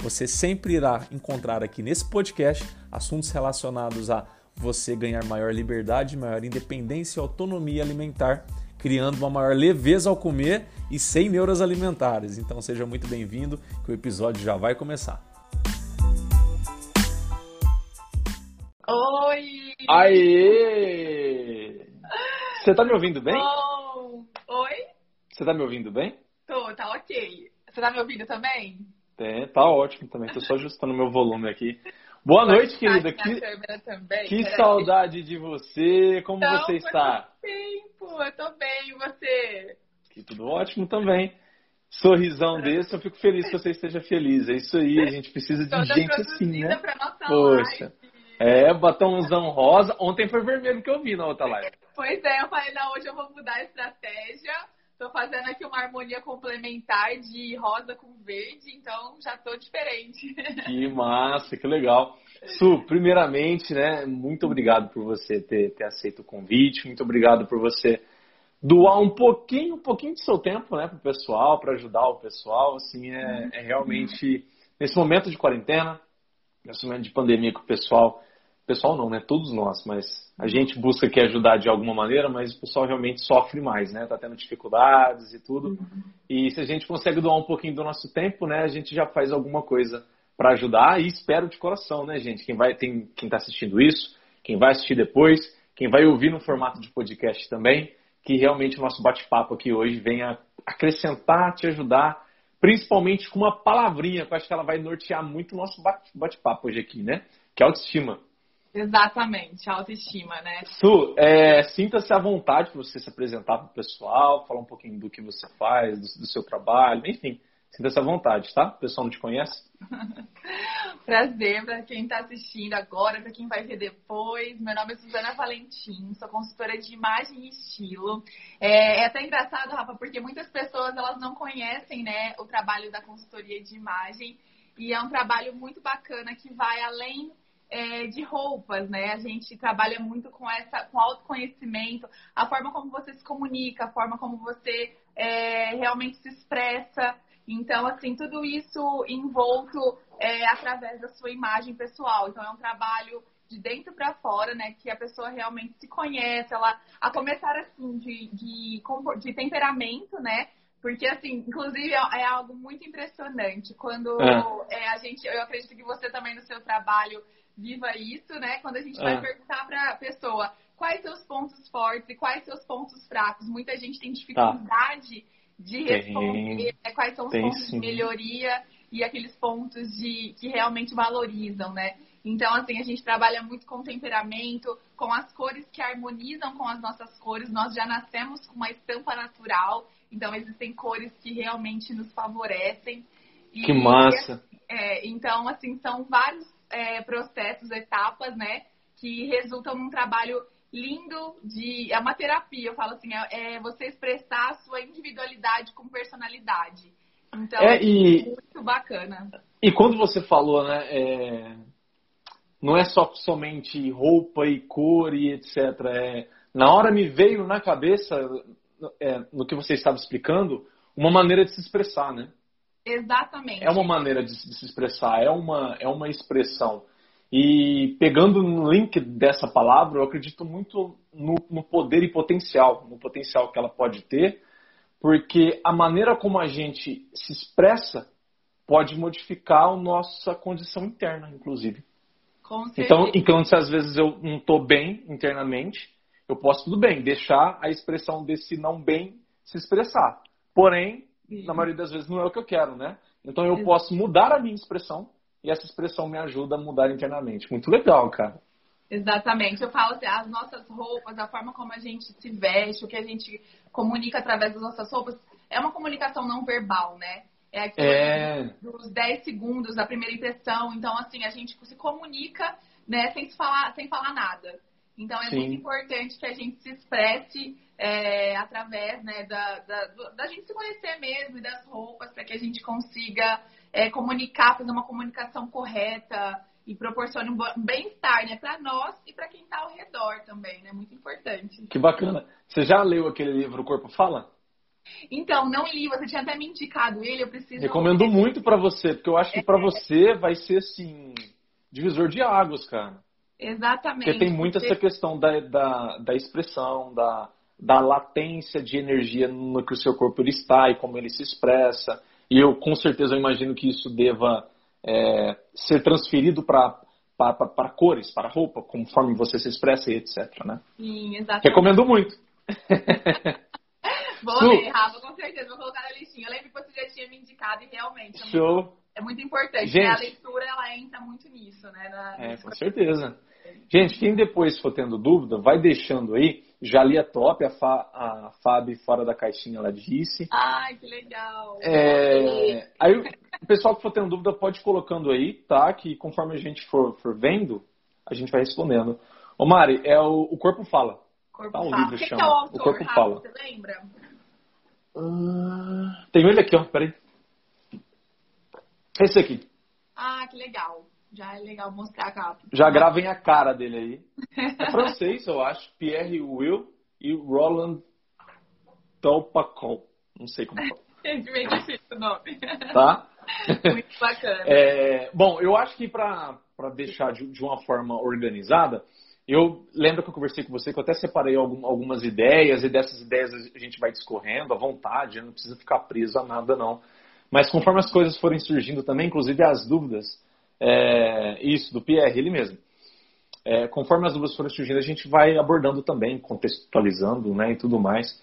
Você sempre irá encontrar aqui nesse podcast assuntos relacionados a você ganhar maior liberdade, maior independência e autonomia alimentar, criando uma maior leveza ao comer e sem neuras alimentares. Então seja muito bem-vindo, que o episódio já vai começar. Oi! Aê! Você tá me ouvindo bem? Bom. Oi? Você tá me ouvindo bem? Tô, tá ok. Você tá me ouvindo também? É, tá ótimo também. Tô só ajustando meu volume aqui. Boa noite, querida. Que, que saudade de você. Como então, você está? tempo. Eu tô bem. E você? Que tudo ótimo também. Sorrisão desse, eu fico feliz que você esteja feliz. É isso aí, a gente precisa de Toda gente assim, né? Poxa. Live. É, batomzão rosa. Ontem foi vermelho que eu vi na outra live. Pois é, eu falei, não, hoje eu vou mudar a estratégia. Tô fazendo aqui uma harmonia complementar de rosa com verde, então já tô diferente. Que massa, que legal. Su, primeiramente, né, muito obrigado por você ter, ter aceito o convite, muito obrigado por você doar um pouquinho, um pouquinho do seu tempo, né, pro pessoal, para ajudar o pessoal, assim, é, é realmente, nesse momento de quarentena, nesse momento de pandemia que o pessoal pessoal não, né? Todos nós, mas a gente busca aqui ajudar de alguma maneira, mas o pessoal realmente sofre mais, né? Tá tendo dificuldades e tudo. Uhum. E se a gente consegue doar um pouquinho do nosso tempo, né? A gente já faz alguma coisa para ajudar e espero de coração, né, gente? Quem vai, tem, quem tá assistindo isso, quem vai assistir depois, quem vai ouvir no formato de podcast também, que realmente o nosso bate-papo aqui hoje venha acrescentar, te ajudar, principalmente com uma palavrinha, que eu acho que ela vai nortear muito o nosso bate-papo hoje aqui, né? Que é autoestima. Exatamente, autoestima, né? Su, é, sinta-se à vontade para você se apresentar para o pessoal, falar um pouquinho do que você faz, do, do seu trabalho, enfim, sinta-se à vontade, tá? O pessoal não te conhece? Prazer para quem está assistindo agora, para quem vai ver depois. Meu nome é Suzana Valentim, sou consultora de imagem e estilo. É, é até engraçado, Rafa, porque muitas pessoas elas não conhecem né, o trabalho da consultoria de imagem e é um trabalho muito bacana que vai além é, de roupas, né? A gente trabalha muito com essa, com autoconhecimento, a forma como você se comunica, a forma como você é, realmente se expressa. Então, assim, tudo isso envolto é, através da sua imagem pessoal. Então, é um trabalho de dentro para fora, né? Que a pessoa realmente se conhece, ela a começar assim de, de, de temperamento, né? Porque, assim, inclusive é, é algo muito impressionante quando é. É, a gente, eu acredito que você também no seu trabalho viva isso, né? Quando a gente vai ah. perguntar para a pessoa quais seus pontos fortes e quais seus pontos fracos. Muita gente tem dificuldade tá. de responder né? quais são os tem, pontos sim. de melhoria e aqueles pontos de que realmente valorizam, né? Então, assim, a gente trabalha muito com temperamento, com as cores que harmonizam com as nossas cores. Nós já nascemos com uma estampa natural, então existem cores que realmente nos favorecem. Que e, massa! É, então, assim, são vários é, processos, etapas, né? Que resultam num trabalho lindo de. É uma terapia, eu falo assim, é, é você expressar a sua individualidade com personalidade. Então, é, e, muito bacana. E quando você falou, né? É, não é só somente roupa e cor e etc. É, na hora me veio na cabeça, é, no que você estava explicando, uma maneira de se expressar, né? Exatamente. É uma maneira de, de se expressar, é uma, é uma expressão. E pegando no link dessa palavra, eu acredito muito no, no, poder e potencial, no potencial que ela pode ter, porque a maneira como a gente se expressa pode modificar a nossa condição interna, inclusive. Com então, então, se às vezes eu não estou bem internamente, eu posso, tudo bem, deixar a expressão desse não bem se expressar. Porém, na maioria das vezes não é o que eu quero, né? Então eu posso mudar a minha expressão e essa expressão me ajuda a mudar internamente. Muito legal, cara. Exatamente. Eu falo assim, as nossas roupas, a forma como a gente se veste, o que a gente comunica através das nossas roupas, é uma comunicação não verbal, né? é aquilo é... dos 10 segundos da primeira impressão. Então, assim, a gente se comunica, né, sem falar, sem falar nada. Então, é Sim. muito importante que a gente se expresse é, através né, da, da, da, gente se conhecer mesmo e das roupas, para que a gente consiga é, comunicar, fazer uma comunicação correta e proporcione um bem-estar né, para nós e para quem está ao redor também, né? Muito importante. Que bacana. Você já leu aquele livro O Corpo Fala? Então, não li, você tinha até me indicado ele, eu preciso. Recomendo muito para você, porque eu acho que para você vai ser assim, divisor de águas, cara. Exatamente. Porque tem muito essa questão da, da, da expressão, da, da latência de energia no que o seu corpo ele está e como ele se expressa. E eu com certeza imagino que isso deva é, ser transferido para para cores, para roupa, conforme você se expressa e etc. Né? Sim, exatamente. Recomendo muito. Vou Su. ler, Rafa, com certeza, vou colocar na listinha. Eu lembro que você já tinha me indicado e realmente. É Show. Muito, é muito importante. Gente, né? A leitura ela entra muito nisso, né? Na, é, com certeza. Gente, quem depois for tendo dúvida, vai deixando aí. Já li a top, a, Fa, a Fábio fora da caixinha ela disse. Ai, que legal. É, aí o pessoal que for tendo dúvida pode ir colocando aí, tá? Que conforme a gente for, for vendo, a gente vai respondendo. Ô Mari, é o, o Corpo Fala. Corpo tá, um fala. livro chama. É o, autor, o Corpo Fala. Você lembra? Uh, tem ele aqui, ó. Peraí. Esse aqui. Ah, que legal. Já é legal mostrar a capa. Já gravem a cara dele aí. É francês, eu acho. Pierre Will e Roland Topacol. Não sei como fala. É meio difícil o nome. Tá? Muito bacana. É, bom, eu acho que para deixar de, de, uma forma organizada, eu lembro que eu conversei com você que eu até separei algum, algumas ideias e dessas ideias a gente vai discorrendo à vontade, não precisa ficar preso a nada não. Mas conforme as coisas forem surgindo também, inclusive as dúvidas, é, isso, do Pierre, ele mesmo. É, conforme as dúvidas forem surgindo, a gente vai abordando também, contextualizando né, e tudo mais.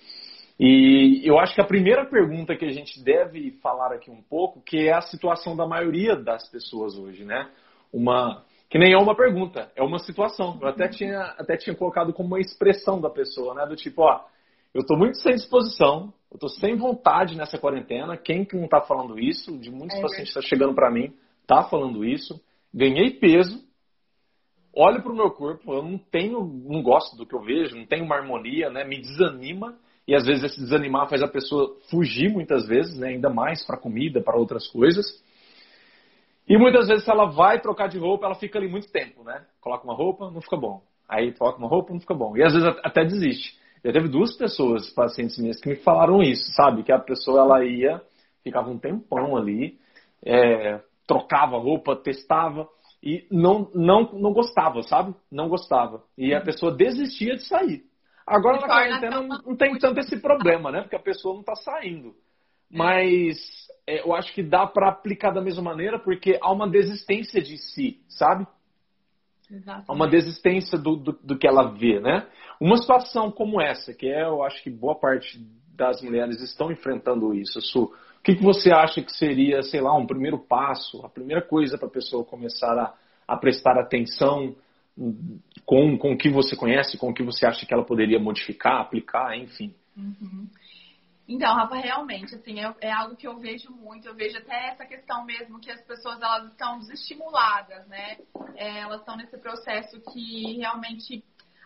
E eu acho que a primeira pergunta que a gente deve falar aqui um pouco, que é a situação da maioria das pessoas hoje, né? Uma que nem é uma pergunta, é uma situação. Eu até tinha, até tinha colocado como uma expressão da pessoa, né? Do tipo, ó, eu estou muito sem disposição, eu estou sem vontade nessa quarentena. Quem que não está falando isso? De muitos é pacientes está chegando para mim tá falando isso, ganhei peso, olho para o meu corpo, eu não tenho, não gosto do que eu vejo, não tenho uma harmonia, né? Me desanima e às vezes esse desanimar faz a pessoa fugir muitas vezes, né? Ainda mais para comida, para outras coisas. E muitas vezes se ela vai trocar de roupa, ela fica ali muito tempo, né? Coloca uma roupa, não fica bom. Aí coloca uma roupa, não fica bom. E às vezes até desiste. Já teve duas pessoas, pacientes minhas, que me falaram isso, sabe? Que a pessoa ela ia, ficava um tempão ali, é, trocava roupa, testava e não, não, não gostava, sabe? Não gostava. E a pessoa desistia de sair. Agora na quarentena não, tem tanto esse problema, né? Porque a pessoa não está saindo. Mas é, eu acho que dá para aplicar da mesma maneira porque há uma desistência de si, sabe? Exatamente. Há uma desistência do, do, do, que ela vê, né? Uma situação como essa, que é, eu acho que boa parte das mulheres estão enfrentando isso, Su, o que, que você acha que seria, sei lá, um primeiro passo, a primeira coisa para a pessoa começar a, a prestar atenção com, com o que você conhece, com o que você acha que ela poderia modificar, aplicar, enfim? Uhum. Então, Rafa, realmente, assim, é, é, algo que eu vejo muito. Eu vejo até essa questão mesmo que as pessoas elas estão desestimuladas, né? É, elas estão nesse processo que realmente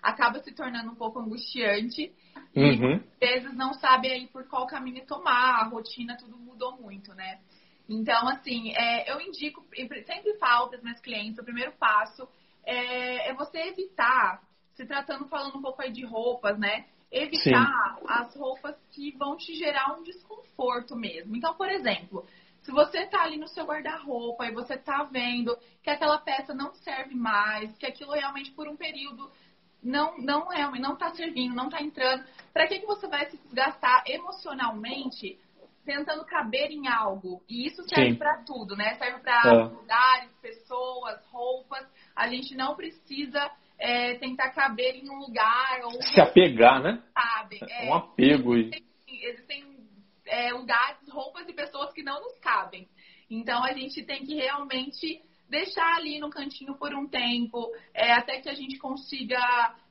acaba se tornando um pouco angustiante. Uhum. E às vezes não sabe aí por qual caminho tomar, a rotina, tudo mudou muito, né? Então, assim, é, eu indico, sempre falo para os meus clientes, o primeiro passo é, é, você evitar, se tratando, falando um pouco aí de roupas, né? Evitar Sim. as roupas que vão te gerar um desconforto mesmo. Então, por exemplo, se você tá ali no seu guarda-roupa e você tá vendo que aquela peça não serve mais, que aquilo realmente por um período não não é não está servindo, não está entrando. Para que que você vai se desgastar emocionalmente tentando caber em algo? E isso serve para tudo, né? Serve para é. lugares, pessoas, roupas. A gente não precisa é, tentar caber em um lugar ou se apegar, né? Sabe? É, um apego. Existem, existem é, lugares, roupas e pessoas que não nos cabem. Então a gente tem que realmente deixar ali no cantinho por um tempo, é, até que a gente consiga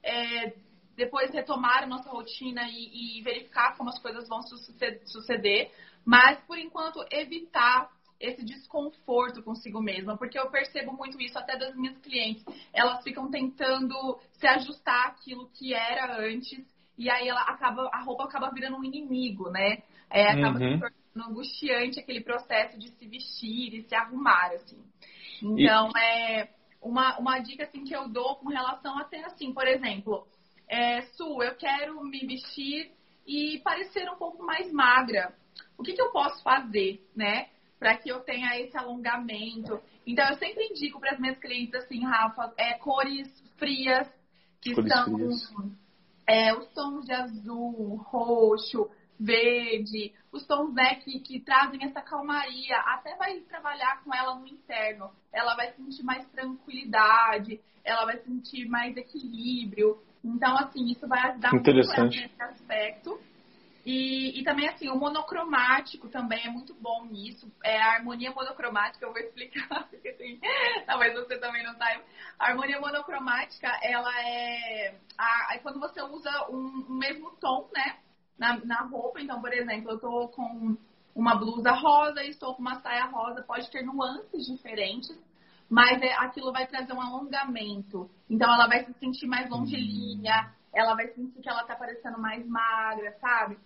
é, depois retomar a nossa rotina e, e verificar como as coisas vão suceder, mas por enquanto evitar esse desconforto consigo mesma, porque eu percebo muito isso até das minhas clientes. Elas ficam tentando se ajustar àquilo que era antes e aí ela acaba, a roupa acaba virando um inimigo, né? É, acaba uhum. se tornando angustiante aquele processo de se vestir e se arrumar, assim. Então, e... é uma, uma dica assim que eu dou com relação até assim, por exemplo, é, Su, eu quero me vestir e parecer um pouco mais magra. O que, que eu posso fazer, né? Para que eu tenha esse alongamento. Então, eu sempre indico para as minhas clientes assim, Rafa, é, cores frias, que cores são frias. É, os tons de azul, roxo, verde, os tons né, que, que trazem essa calmaria, até vai trabalhar com ela no interno. Ela vai sentir mais tranquilidade, ela vai sentir mais equilíbrio. Então, assim, isso vai ajudar muito nesse aspecto. E, e também, assim, o monocromático também é muito bom nisso. É a harmonia monocromática, eu vou explicar, porque assim, talvez você também não saiba. A harmonia monocromática, ela é, a, é quando você usa um, um mesmo tom, né? Na, na roupa. Então, por exemplo, eu tô com uma blusa rosa e estou com uma saia rosa, pode ter nuances diferentes, mas é, aquilo vai trazer um alongamento. Então, ela vai se sentir mais longilínea, ela vai sentir que ela tá parecendo mais magra, sabe?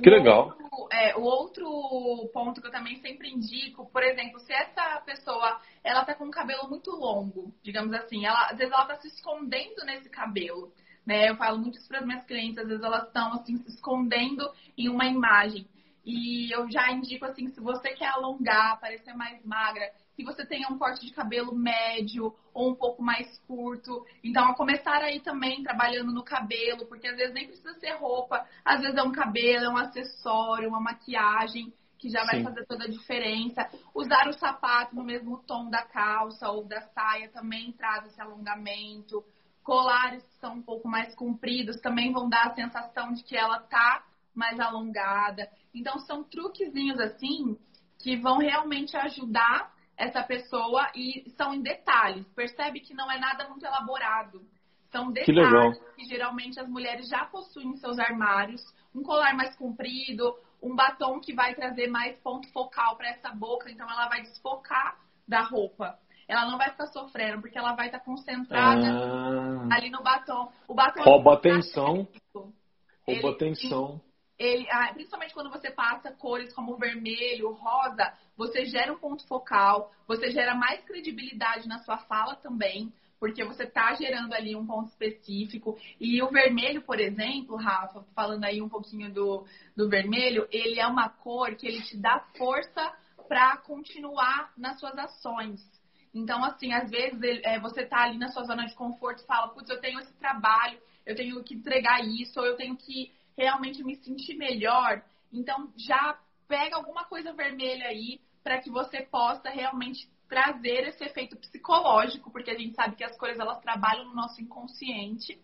Que legal. Outro, é, o outro ponto que eu também sempre indico, por exemplo, se essa pessoa ela tá com um cabelo muito longo, digamos assim, ela, às vezes ela tá se escondendo nesse cabelo. Né? Eu falo muito isso para as minhas clientes, às vezes elas estão assim se escondendo em uma imagem. E eu já indico assim, se você quer alongar, parecer mais magra, que você tenha um corte de cabelo médio ou um pouco mais curto. Então, a começar aí também trabalhando no cabelo, porque às vezes nem precisa ser roupa, às vezes é um cabelo, é um acessório, uma maquiagem que já vai Sim. fazer toda a diferença. Usar o sapato no mesmo tom da calça ou da saia também traz esse alongamento. Colares que são um pouco mais compridos também vão dar a sensação de que ela tá mais alongada. Então, são truquezinhos assim que vão realmente ajudar essa pessoa e são em detalhes. Percebe que não é nada muito elaborado. São detalhes que, que geralmente as mulheres já possuem em seus armários. Um colar mais comprido, um batom que vai trazer mais ponto focal para essa boca, então ela vai desfocar da roupa ela não vai ficar sofrendo, porque ela vai estar concentrada ah. ali no batom. O batom rouba atenção. Rouba atenção. Ele, ah, principalmente quando você passa cores como vermelho, rosa, você gera um ponto focal, você gera mais credibilidade na sua fala também, porque você está gerando ali um ponto específico. E o vermelho, por exemplo, Rafa, falando aí um pouquinho do, do vermelho, ele é uma cor que ele te dá força para continuar nas suas ações. Então, assim, às vezes é, você tá ali na sua zona de conforto e fala, putz, eu tenho esse trabalho, eu tenho que entregar isso, ou eu tenho que realmente me sentir melhor. Então, já pega alguma coisa vermelha aí para que você possa realmente trazer esse efeito psicológico, porque a gente sabe que as cores elas trabalham no nosso inconsciente.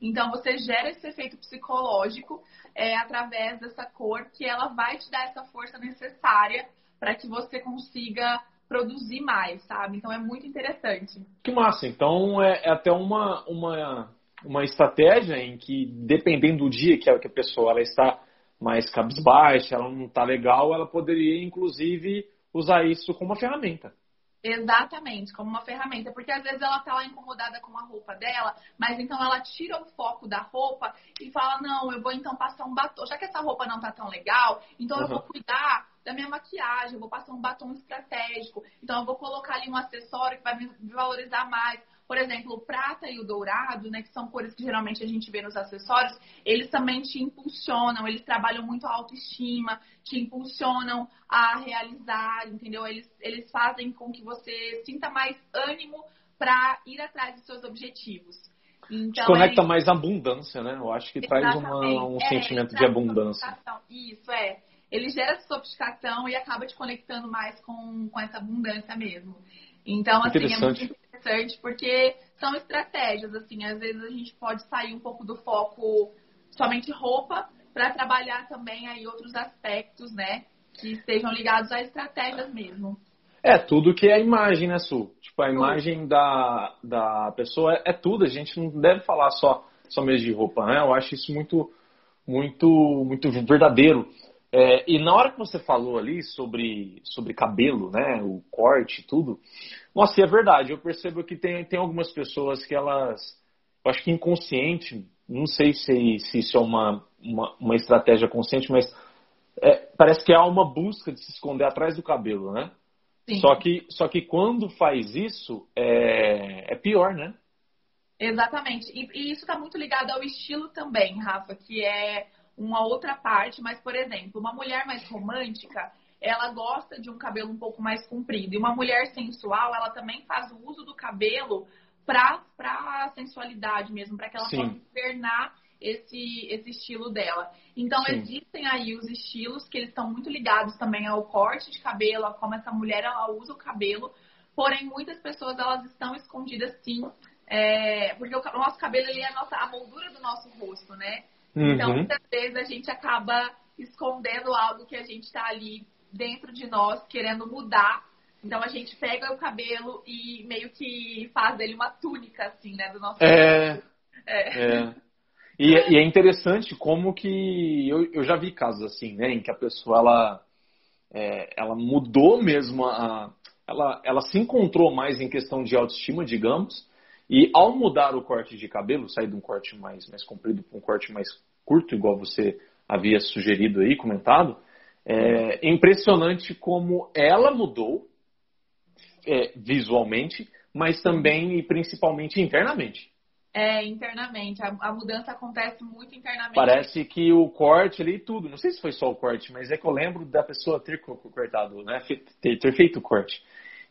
Então, você gera esse efeito psicológico é, através dessa cor, que ela vai te dar essa força necessária para que você consiga produzir mais, sabe? Então é muito interessante. Que massa! Então é, é até uma, uma, uma estratégia em que, dependendo do dia que a, que a pessoa ela está mais cabisbaixa, ela não está legal, ela poderia, inclusive, usar isso como uma ferramenta. Exatamente, como uma ferramenta. Porque às vezes ela tá lá incomodada com a roupa dela, mas então ela tira o foco da roupa e fala: Não, eu vou então passar um batom. Já que essa roupa não tá tão legal, então uhum. eu vou cuidar da minha maquiagem, eu vou passar um batom estratégico. Então, eu vou colocar ali um acessório que vai me valorizar mais. Por exemplo, o prata e o dourado, né, que são cores que geralmente a gente vê nos acessórios, eles também te impulsionam, eles trabalham muito a autoestima, te impulsionam a realizar, entendeu? Eles, eles fazem com que você sinta mais ânimo para ir atrás dos seus objetivos. Então, te conecta é... mais à abundância, né? Eu acho que Exatamente. traz uma, um é, sentimento de abundância. Isso, é ele gera essa sofisticação e acaba te conectando mais com, com essa abundância mesmo. Então, assim, é muito interessante porque são estratégias, assim, às vezes a gente pode sair um pouco do foco somente roupa para trabalhar também aí outros aspectos, né, que estejam ligados a estratégias mesmo. É, tudo que é a imagem, né, Su? Tipo, a imagem da, da pessoa é, é tudo, a gente não deve falar só só mesmo de roupa, né? Eu acho isso muito, muito, muito verdadeiro. É, e na hora que você falou ali sobre, sobre cabelo, né, o corte e tudo, nossa, e é verdade, eu percebo que tem, tem algumas pessoas que elas, eu acho que inconsciente, não sei se, se isso é uma, uma, uma estratégia consciente, mas é, parece que há uma busca de se esconder atrás do cabelo, né? Sim. Só que, só que quando faz isso, é, é pior, né? Exatamente. E, e isso está muito ligado ao estilo também, Rafa, que é uma outra parte, mas, por exemplo, uma mulher mais romântica, ela gosta de um cabelo um pouco mais comprido. E uma mulher sensual, ela também faz o uso do cabelo para a sensualidade mesmo, para que ela Sim. possa externar esse, esse estilo dela. Então, Sim. existem aí os estilos que eles estão muito ligados também ao corte de cabelo, a como essa mulher ela usa o cabelo. Porém, muitas pessoas elas estão escondidas sim, é, porque o, o nosso cabelo ele é a, nossa, a moldura do nosso rosto, né? Então, uhum. Então, muitas vezes a gente acaba escondendo algo que a gente está ali dentro de nós, querendo mudar. Então, a gente pega o cabelo e meio que faz dele uma túnica, assim, né, do nosso é... É. é. E, e, é interessante como que eu, eu, já vi casos assim, né, em que a pessoa ela, é, ela mudou mesmo a, ela, ela se encontrou mais em questão de autoestima, digamos, e ao mudar o corte de cabelo, sair de um corte mais, mais comprido para um corte mais curto, igual você havia sugerido aí, comentado, é impressionante como ela mudou é, visualmente, mas também e principalmente internamente. É, internamente. A, a, mudança acontece muito internamente. Parece que o corte ali, tudo. Não sei se foi só o corte, mas é que eu lembro da pessoa ter cortado, né? Ter, ter feito o corte.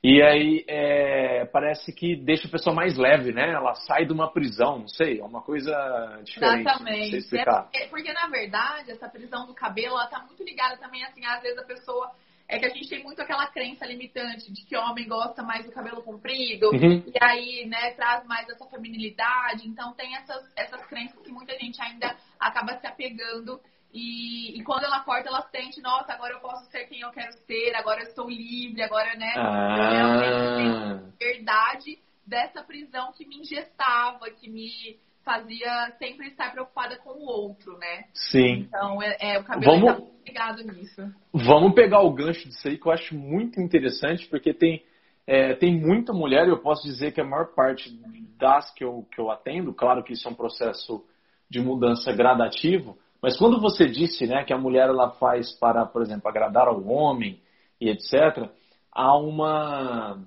E aí é, parece que deixa a pessoa mais leve, né? Ela sai de uma prisão, não sei, é uma coisa diferente. Exatamente. explicar. É porque, porque, na verdade, essa prisão do cabelo, ela tá muito ligada também, assim, às vezes a pessoa. É que a gente tem muito aquela crença limitante de que homem gosta mais do cabelo comprido, uhum. e aí, né, traz mais essa feminilidade. Então tem essas, essas crenças que muita gente ainda acaba se apegando e, e, quando ela corta, ela sente, nossa, agora eu posso ser quem eu quero ser, agora eu estou livre, agora, né? Ah. Eu verdade dessa prisão que me ingestava, que me fazia sempre estar preocupada com o outro, né? Sim. Então, é, é o cabelo Vamos... tá ligado nisso. Vamos pegar o gancho disso aí, que eu acho muito interessante, porque tem, é, tem muita mulher, eu posso dizer que a maior parte das que eu, que eu atendo, claro que isso é um processo de mudança gradativo, mas quando você disse né, que a mulher ela faz para, por exemplo, agradar ao homem e etc., há uma,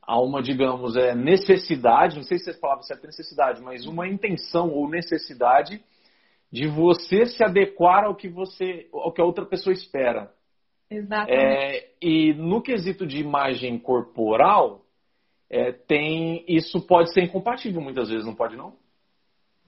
há uma digamos, é, necessidade, não sei se essa palavra certa é necessidade, mas uma intenção ou necessidade de você se adequar ao que você, ao que a outra pessoa espera. Exatamente. É, e no quesito de imagem corporal, é, tem isso pode ser incompatível muitas vezes, não pode não?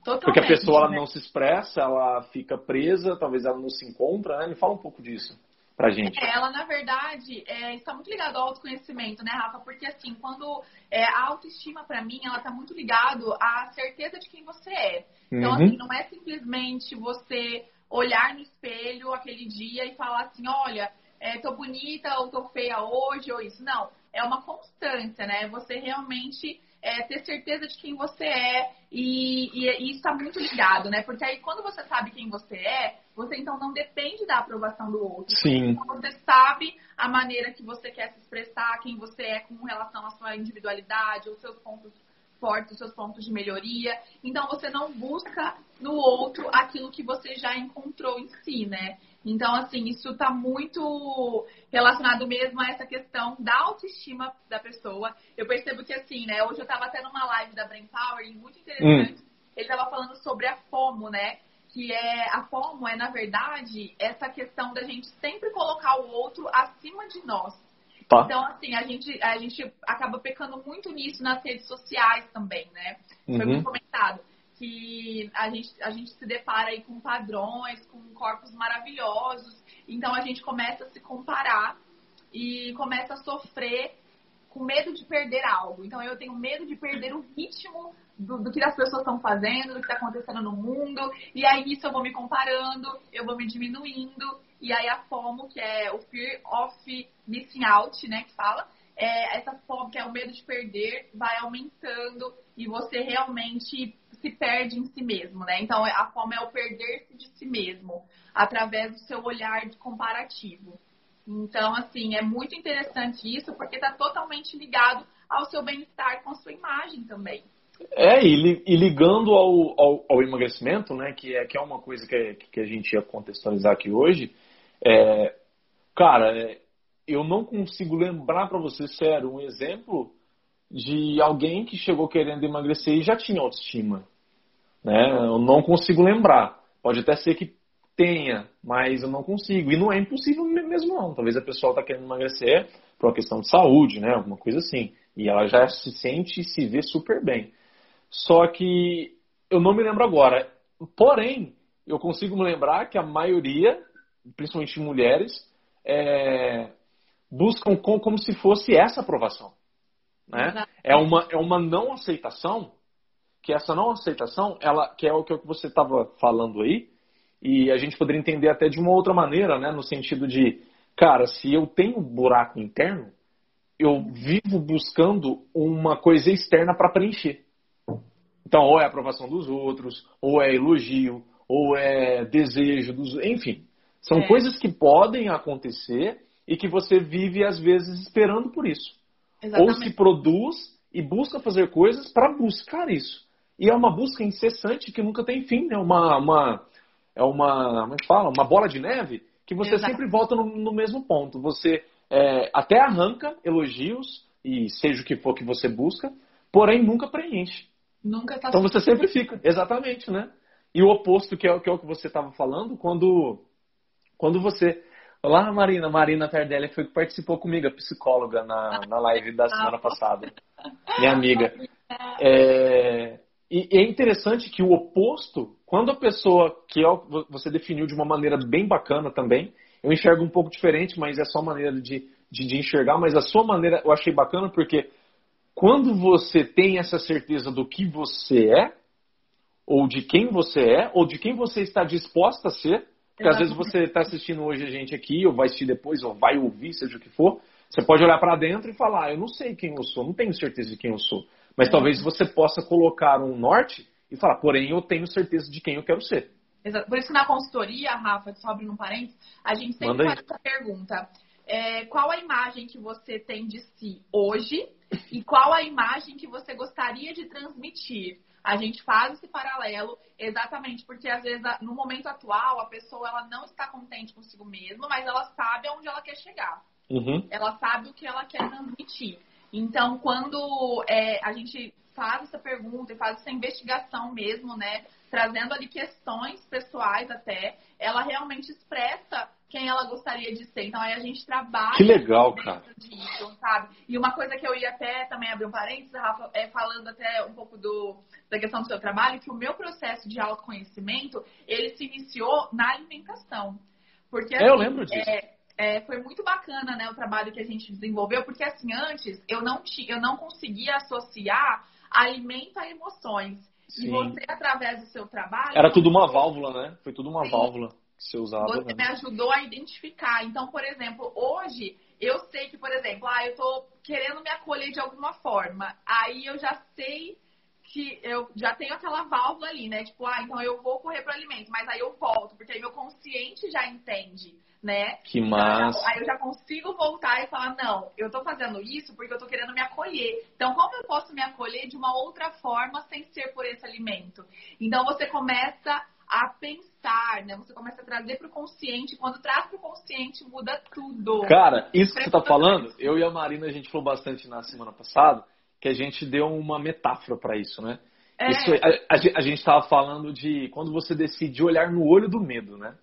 Totalmente, Porque a pessoa ela né? não se expressa, ela fica presa, talvez ela não se encontra, né? Me fala um pouco disso pra gente. É, ela, na verdade, é, está muito ligada ao autoconhecimento, né, Rafa? Porque, assim, quando é, a autoestima, para mim, ela está muito ligado à certeza de quem você é. Então, uhum. assim, não é simplesmente você olhar no espelho aquele dia e falar assim, olha, é, tô bonita ou tô feia hoje ou isso. Não, é uma constância, né? Você realmente é, ter certeza de quem você é e, e, e isso está muito ligado, né? Porque aí quando você sabe quem você é, você então não depende da aprovação do outro. Sim. Então, você sabe a maneira que você quer se expressar, quem você é com relação à sua individualidade, os seus pontos fortes, os seus pontos de melhoria. Então você não busca no outro aquilo que você já encontrou em si, né? Então, assim, isso está muito relacionado mesmo a essa questão da autoestima da pessoa. Eu percebo que, assim, né? Hoje eu estava até numa live da Brain Power e muito interessante. Hum. Ele estava falando sobre a FOMO, né? Que é a FOMO é, na verdade, essa questão da gente sempre colocar o outro acima de nós. Tá. Então, assim, a gente, a gente acaba pecando muito nisso nas redes sociais também, né? Foi uhum. muito comentado que a gente, a gente se depara aí com padrões, com corpos maravilhosos. Então a gente começa a se comparar e começa a sofrer com medo de perder algo. Então eu tenho medo de perder o ritmo do, do que as pessoas estão fazendo, do que está acontecendo no mundo. E aí isso eu vou me comparando, eu vou me diminuindo. E aí a FOMO, que é o Fear of Missing Out, né, que fala, é, essa fome, que é o medo de perder, vai aumentando e você realmente se perde em si mesmo, né? Então, a fome é o perder-se de si mesmo, através do seu olhar de comparativo. Então, assim, é muito interessante isso, porque está totalmente ligado ao seu bem-estar com a sua imagem também. É, e, e ligando ao, ao, ao, emagrecimento, né, que é, que é uma coisa que, que a gente ia contextualizar aqui hoje, é, cara, é, eu não consigo lembrar para você, sério, um exemplo de alguém que chegou querendo emagrecer e já tinha autoestima. Né? Eu não consigo lembrar. Pode até ser que tenha, mas eu não consigo. E não é impossível mesmo não. Talvez a pessoa está querendo emagrecer por uma questão de saúde, né? Alguma coisa assim. E ela já se sente e se vê super bem. Só que eu não me lembro agora. Porém, eu consigo me lembrar que a maioria, principalmente mulheres, é, buscam com, como se fosse essa aprovação. Né? É, uma, é uma não aceitação, que essa não aceitação, ela, que é o que você estava falando aí, e a gente poderia entender até de uma outra maneira, né? no sentido de, cara, se eu tenho um buraco interno, eu vivo buscando uma coisa externa para preencher. Então, ou é aprovação dos outros, ou é elogio, ou é desejo dos. Enfim, são é. coisas que podem acontecer e que você vive, às vezes, esperando por isso. Exatamente. Ou se produz e busca fazer coisas para buscar isso. E é uma busca incessante que nunca tem fim, né? Uma, uma, é uma, como é que fala? Uma bola de neve que você Exato. sempre volta no, no, mesmo ponto. Você é, até arranca elogios e seja o que for que você busca, porém nunca preenche. Nunca tá Então você sempre fica, exatamente, né? E o oposto, que é, que é o que você estava falando, quando, quando você. Olá, Marina. Marina Tardelli foi que participou comigo, a psicóloga, na, na live da semana passada. Minha amiga. É, e é interessante que o oposto, quando a pessoa, que é, você definiu de uma maneira bem bacana também, eu enxergo um pouco diferente, mas é só maneira de, de, de enxergar, mas a sua maneira eu achei bacana porque quando você tem essa certeza do que você é, ou de quem você é, ou de quem você está disposta a ser, porque às vezes você está assistindo hoje a gente aqui, ou vai assistir depois, ou vai ouvir, seja o que for, você pode olhar para dentro e falar, ah, eu não sei quem eu sou, não tenho certeza de quem eu sou. Mas talvez você possa colocar um norte e falar, porém eu tenho certeza de quem eu quero ser. Exato. Por isso que na consultoria, Rafa, só abrindo um parênteses, a gente sempre faz essa pergunta. É, qual a imagem que você tem de si hoje e qual a imagem que você gostaria de transmitir. A gente faz esse paralelo exatamente porque às vezes no momento atual a pessoa ela não está contente consigo mesma, mas ela sabe aonde ela quer chegar. Uhum. Ela sabe o que ela quer transmitir. Então, quando é, a gente faz essa pergunta e faz essa investigação mesmo, né, trazendo ali questões pessoais até, ela realmente expressa quem ela gostaria de ser. Então aí a gente trabalha que legal, cara. disso, sabe? E uma coisa que eu ia até também abrir um parênteses, Rafa, é falando até um pouco do, da questão do seu trabalho, que o meu processo de autoconhecimento, ele se iniciou na alimentação. Porque, assim, é, eu assim, lembro disso. É, é, foi muito bacana, né, o trabalho que a gente desenvolveu, porque assim, antes eu não, tinha, eu não conseguia associar alimento a emoções. Sim. E você, através do seu trabalho. Era tudo uma válvula, né? Foi tudo uma sim. válvula que você usava. Você né? me ajudou a identificar. Então, por exemplo, hoje eu sei que, por exemplo, ah, eu tô querendo me acolher de alguma forma. Aí eu já sei que eu já tenho aquela válvula ali, né? Tipo, ah, então eu vou correr para alimento, mas aí eu volto, porque aí meu consciente já entende, né? Que massa. Então, aí eu já consigo voltar e falar, não, eu tô fazendo isso porque eu tô querendo me acolher. Então, como eu posso me acolher de uma outra forma sem ser por esse alimento? Então, você começa a pensar, né? Você começa a trazer para o consciente. Quando traz para o consciente, muda tudo. Cara, isso que você está falando, eu e a Marina, a gente falou bastante na semana passada, que a gente deu uma metáfora para isso, né? É. Isso, a, a, a gente estava falando de quando você decide olhar no olho do medo, né?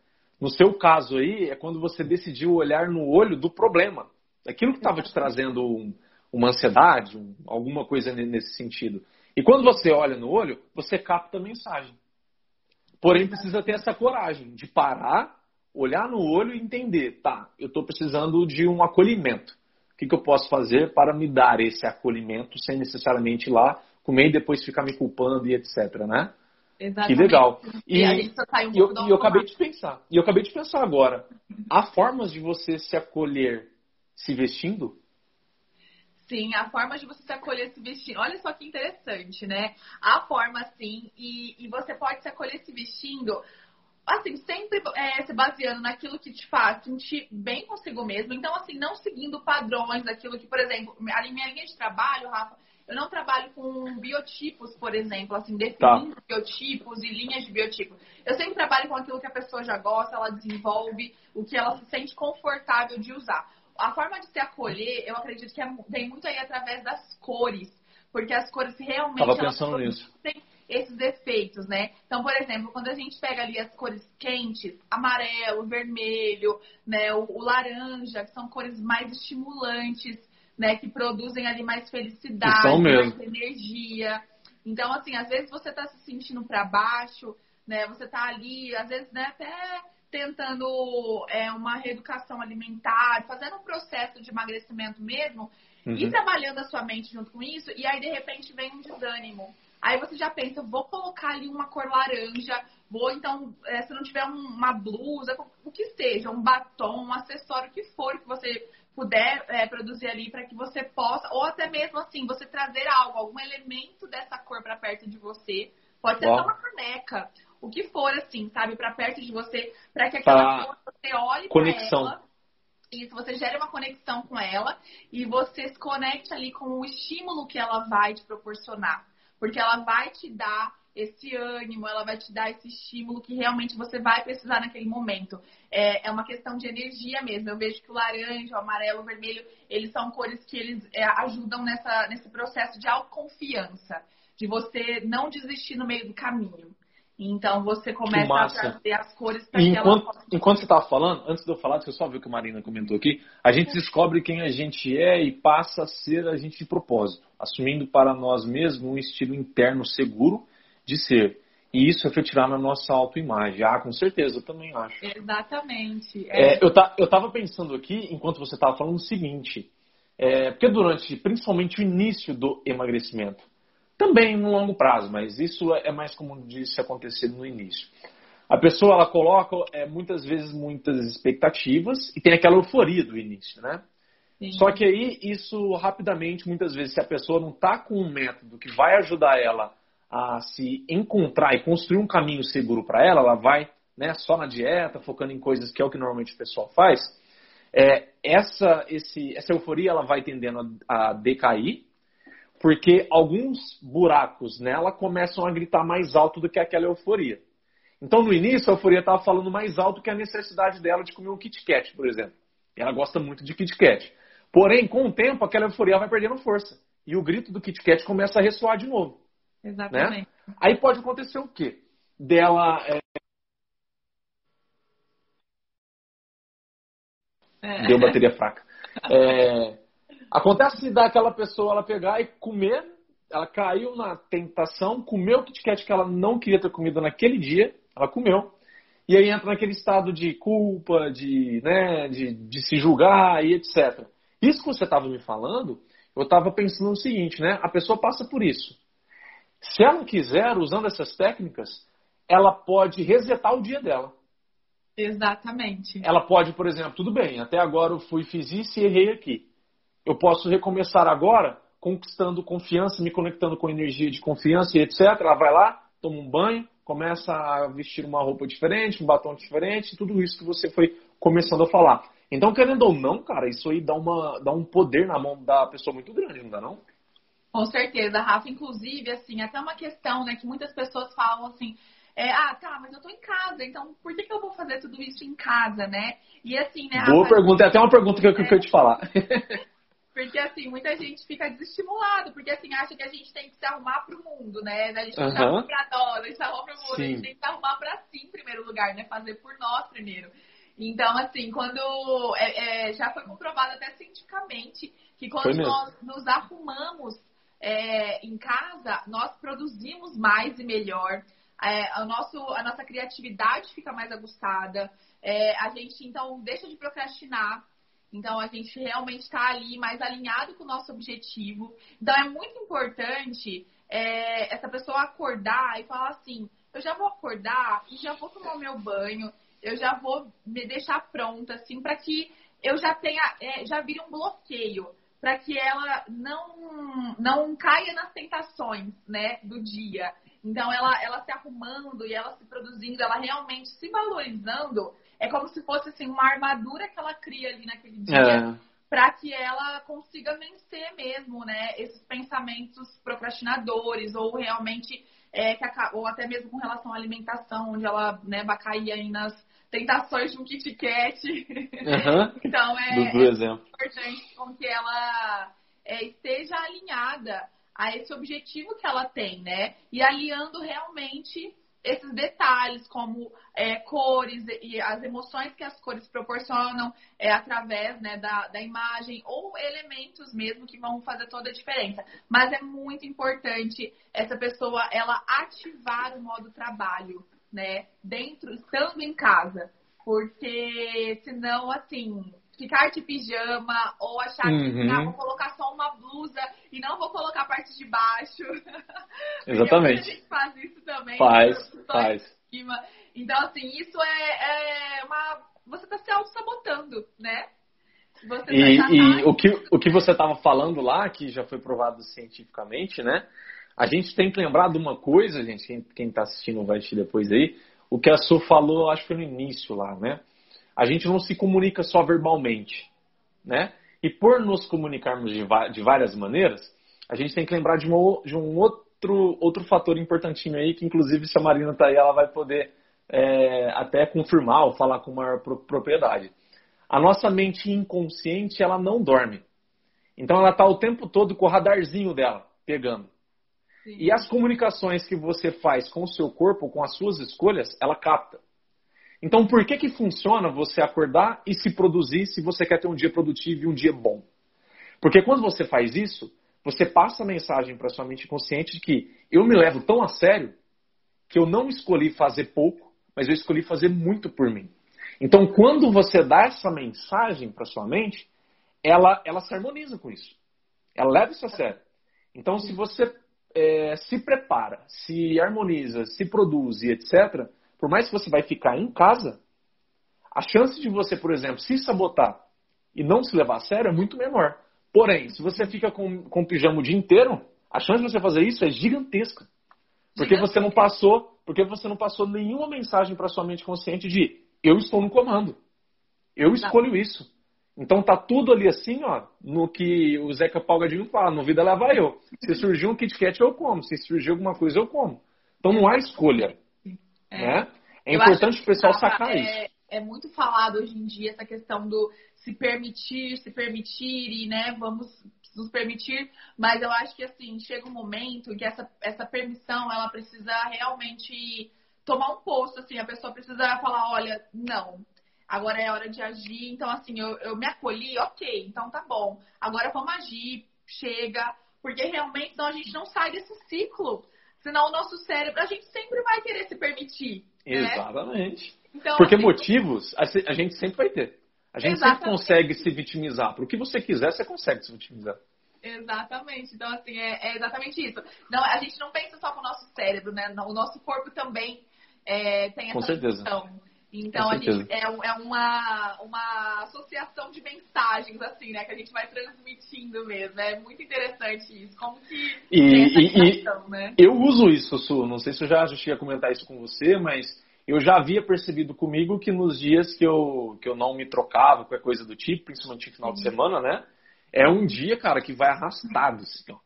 No seu caso aí, é quando você decidiu olhar no olho do problema. Aquilo que estava te trazendo um, uma ansiedade, um, alguma coisa nesse sentido. E quando você olha no olho, você capta a mensagem. Porém, precisa ter essa coragem de parar, olhar no olho e entender, tá, eu estou precisando de um acolhimento. O que, que, eu posso fazer para me dar esse acolhimento sem necessariamente ir lá comer e depois ficar me culpando e etc, né? Exatamente. Que legal. E, e, um e eu, eu acabei de pensar. E eu acabei de pensar agora. Há formas de você se acolher se vestindo? Sim, a forma de você se acolher se vestindo. Olha só que interessante, né? A forma, sim, e, e você pode se acolher se vestindo assim, sempre é, se baseando naquilo que te faz sentir bem consigo mesmo. Então, assim, não seguindo padrões daquilo que, por exemplo, a minha linha de trabalho, Rafa, eu não trabalho com biotipos, por exemplo, assim, definindo tá. biotipos e linhas de biotipo. Eu sempre trabalho com aquilo que a pessoa já gosta, ela desenvolve, o que ela se sente confortável de usar. A forma de se acolher, eu acredito que é, vem muito aí através das cores, porque as cores realmente Tava pensando nisso. têm esses efeitos, né? Então, por exemplo, quando a gente pega ali as cores quentes, amarelo, vermelho, né, o, o laranja, que são cores mais estimulantes, né, que produzem ali mais felicidade, mais energia. Então, assim, às vezes você está se sentindo para baixo, né? Você está ali, às vezes, né, até tentando é, uma reeducação alimentar, fazendo um processo de emagrecimento mesmo, uhum. e trabalhando a sua mente junto com isso, e aí de repente vem um desânimo. Aí você já pensa, vou colocar ali uma cor laranja, vou então, é, se não tiver uma blusa, o que seja, um batom, um acessório, o que for que você puder é, produzir ali para que você possa, ou até mesmo assim, você trazer algo, algum elemento dessa cor para perto de você. Pode ser só uma caneca, o que for assim, sabe, para perto de você, para que aquela cor você olhe para ela. Isso, você gere uma conexão com ela e você se conecte ali com o estímulo que ela vai te proporcionar. Porque ela vai te dar esse ânimo, ela vai te dar esse estímulo que realmente você vai precisar naquele momento. É, é uma questão de energia mesmo. Eu vejo que o laranja, o amarelo, o vermelho, eles são cores que eles é, ajudam nessa, nesse processo de autoconfiança, de você não desistir no meio do caminho. Então você começa a trazer as cores para que ela possa... Enquanto você estava falando, antes de eu falar, que eu só vi o que a Marina comentou aqui, a gente descobre quem a gente é e passa a ser a gente de propósito, assumindo para nós mesmos um estilo interno seguro de ser. E isso refletirá na nossa autoimagem. Ah, com certeza, eu também acho. Exatamente. É. É, eu, tá, eu tava pensando aqui, enquanto você estava falando, o seguinte. É, porque durante, principalmente, o início do emagrecimento, também no longo prazo, mas isso é mais comum de se acontecer no início. A pessoa, ela coloca, é, muitas vezes, muitas expectativas e tem aquela euforia do início, né? Sim. Só que aí, isso rapidamente, muitas vezes, se a pessoa não está com um método que vai ajudar ela a se encontrar e construir um caminho seguro para ela, ela vai né, só na dieta, focando em coisas que é o que normalmente o pessoal faz, é, essa, esse, essa euforia ela vai tendendo a, a decair, porque alguns buracos nela começam a gritar mais alto do que aquela euforia. Então, no início, a euforia estava falando mais alto que a necessidade dela de comer um Kit Kat, por exemplo. Ela gosta muito de Kit Kat. Porém, com o tempo, aquela euforia vai perdendo força. E o grito do Kit Kat começa a ressoar de novo. Exatamente. Né? Aí pode acontecer o quê? Dela. É... É. Deu bateria fraca. É... Acontece daquela pessoa ela pegar e comer, ela caiu na tentação, comeu o Kit Kat que ela não queria ter comido naquele dia, ela comeu. E aí entra naquele estado de culpa, de, né, de, de se julgar e etc. Isso que você estava me falando, eu estava pensando no seguinte, né? A pessoa passa por isso. Se ela quiser, usando essas técnicas, ela pode resetar o dia dela. Exatamente. Ela pode, por exemplo, tudo bem, até agora eu fui, fiz isso e errei aqui. Eu posso recomeçar agora, conquistando confiança, me conectando com energia de confiança e etc. Ela vai lá, toma um banho, começa a vestir uma roupa diferente, um batom diferente, tudo isso que você foi começando a falar. Então, querendo ou não, cara, isso aí dá, uma, dá um poder na mão da pessoa muito grande, não dá não? Com certeza, Rafa. Inclusive, assim, até uma questão, né, que muitas pessoas falam assim, é, ah, tá, mas eu tô em casa, então por que, que eu vou fazer tudo isso em casa, né? E assim, né, Boa Rafa, pergunta, é até uma pergunta que eu, é... que eu te falar. Porque, assim, muita gente fica desestimulado, porque, assim, acha que a gente tem que se arrumar pro mundo, né? A gente que se arrumar pra nós, a gente se arruma pro mundo, Sim. a gente tem que se arrumar pra si em primeiro lugar, né? Fazer por nós primeiro. Então, assim, quando é, é, já foi comprovado até cientificamente que quando nós nos arrumamos é, em casa, nós produzimos mais e melhor. É, a, nosso, a nossa criatividade fica mais aguçada. É, a gente, então, deixa de procrastinar. Então, a gente realmente está ali mais alinhado com o nosso objetivo. Então, é muito importante é, essa pessoa acordar e falar assim: eu já vou acordar e já vou tomar meu banho, eu já vou me deixar pronta, assim, para que eu já tenha, é, já vire um bloqueio para que ela não, não caia nas tentações né, do dia. Então, ela, ela se arrumando e ela se produzindo, ela realmente se valorizando, é como se fosse assim, uma armadura que ela cria ali naquele dia. É para que ela consiga vencer mesmo, né, esses pensamentos procrastinadores ou realmente é, que, ou até mesmo com relação à alimentação, onde ela né, vai cair aí nas tentações de um Kit Kat. Uhum. então é, é importante com que ela é, esteja alinhada a esse objetivo que ela tem, né? E aliando realmente esses detalhes, como é, cores e as emoções que as cores proporcionam é, através né, da, da imagem, ou elementos mesmo que vão fazer toda a diferença. Mas é muito importante essa pessoa ela ativar o modo trabalho, né? Dentro, estando em casa. Porque senão, assim, ficar de pijama ou achar uhum. que ah, vou colocar só uma blusa e não vou colocar a parte de baixo. Exatamente. a gente faz isso também. Faz, faz. Então, assim, isso é, é uma. Você está se auto-sabotando, né? Você e, tá e o, que, o que você estava falando lá, que já foi provado cientificamente, né? A gente tem que lembrar de uma coisa, gente, quem está assistindo vai assistir depois aí, o que a Su falou, acho que foi no início lá, né? a gente não se comunica só verbalmente, né? E por nos comunicarmos de, de várias maneiras, a gente tem que lembrar de, uma, de, um outro, outro fator importantinho aí, que inclusive se a Marina está aí, ela vai poder é, até confirmar ou falar com maior propriedade. A nossa mente inconsciente, ela não dorme. Então ela está o tempo todo com o radarzinho dela, pegando. Sim. E as comunicações que você faz com o seu corpo, com as suas escolhas, ela capta. Então, por que, que funciona você acordar e se produzir se você quer ter um dia produtivo e um dia bom? Porque quando você faz isso, você passa a mensagem para sua mente consciente de que eu me levo tão a sério que eu não escolhi fazer pouco, mas eu escolhi fazer muito por mim. Então, quando você dá essa mensagem para sua mente, ela, ela se harmoniza com isso. Ela leva isso a sério. Então, se você é, se prepara, se harmoniza, se produz e etc., por mais que você vai ficar em casa, a chance de você, por exemplo, se sabotar e não se levar a sério é muito menor. Porém, se você fica com, com pijama o dia inteiro, a chance de você fazer isso é gigantesca. Porque você não passou, porque você não passou nenhuma mensagem para sua mente consciente de eu estou no comando. Eu escolho isso. Então tá tudo ali assim, ó, no que o Zeca Palgadinho fala, no vida leva eu. Se surgir um Kit Kat, eu como. Se surgir alguma coisa, eu como. Então não há escolha. É, né? é importante o pessoal sacar é, isso. É muito falado hoje em dia essa questão do se permitir, se permitir e, né, vamos nos permitir, mas eu acho que assim, chega um momento que essa, essa permissão, ela precisa realmente tomar um posto, assim, a pessoa precisa falar, olha, não, agora é hora de agir, então assim, eu, eu me acolhi, ok, então tá bom, agora vamos agir, chega, porque realmente senão a gente não sai desse ciclo Senão o nosso cérebro, a gente sempre vai querer se permitir. Né? Exatamente. Né? Então, Porque assim, motivos a gente sempre vai ter. A gente exatamente. sempre consegue se vitimizar. Para o que você quiser, você consegue se vitimizar. Exatamente. Então, assim, é, é, exatamente isso. Não, a gente não pensa só com o nosso cérebro, né? O nosso corpo também é, tem essa com certeza. Função. Então, a gente, é, é uma, uma associação de mensagens, assim, né? Que a gente vai transmitindo mesmo. É muito interessante isso. Como que e, e, e né? Eu uso isso, Su. Não sei se eu já, cheguei a comentar isso com você, mas eu já havia percebido comigo que nos dias que eu, que eu não me trocava, qualquer coisa do tipo, principalmente no final de semana, né? É um dia, cara, que vai arrastado, assim, ó.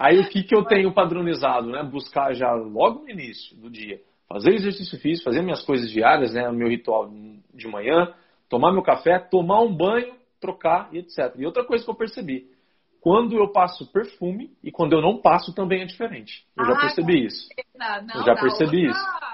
Aí o que, que eu tenho padronizado, né? Buscar já logo no início do dia fazer exercício físico, fazer minhas coisas diárias, né, o meu ritual de manhã, tomar meu café, tomar um banho, trocar e etc. E outra coisa que eu percebi, quando eu passo perfume e quando eu não passo também é diferente. Eu já ah, percebi isso. Não, eu já percebi outra, isso.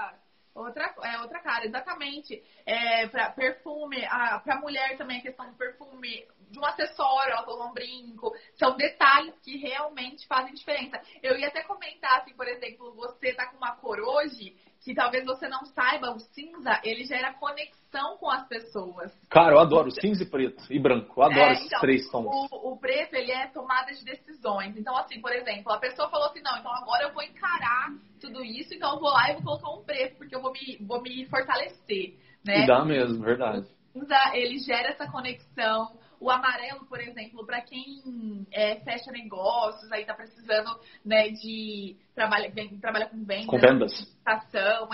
Outra, é outra cara, exatamente. É, para perfume, para mulher também a questão do perfume, de um acessório, ela colocou um brinco. São detalhes que realmente fazem diferença. Eu ia até comentar, assim, por exemplo, você tá com uma cor hoje, que talvez você não saiba, o cinza, ele gera conexão com as pessoas. Cara, eu adoro cinza e preto e branco. Eu adoro é, esses então, três tons. O, o, preto, ele é tomada de decisões. Então, assim, por exemplo, a pessoa falou assim, não, então agora eu vou encarar tudo isso, então eu vou lá e vou colocar um preto, porque eu vou me, vou me fortalecer, né? E dá mesmo, verdade. O cinza, ele gera essa conexão. O amarelo, por exemplo, para quem é, fecha negócios, aí tá precisando né, de trabalha, trabalha com vendas, com vendas.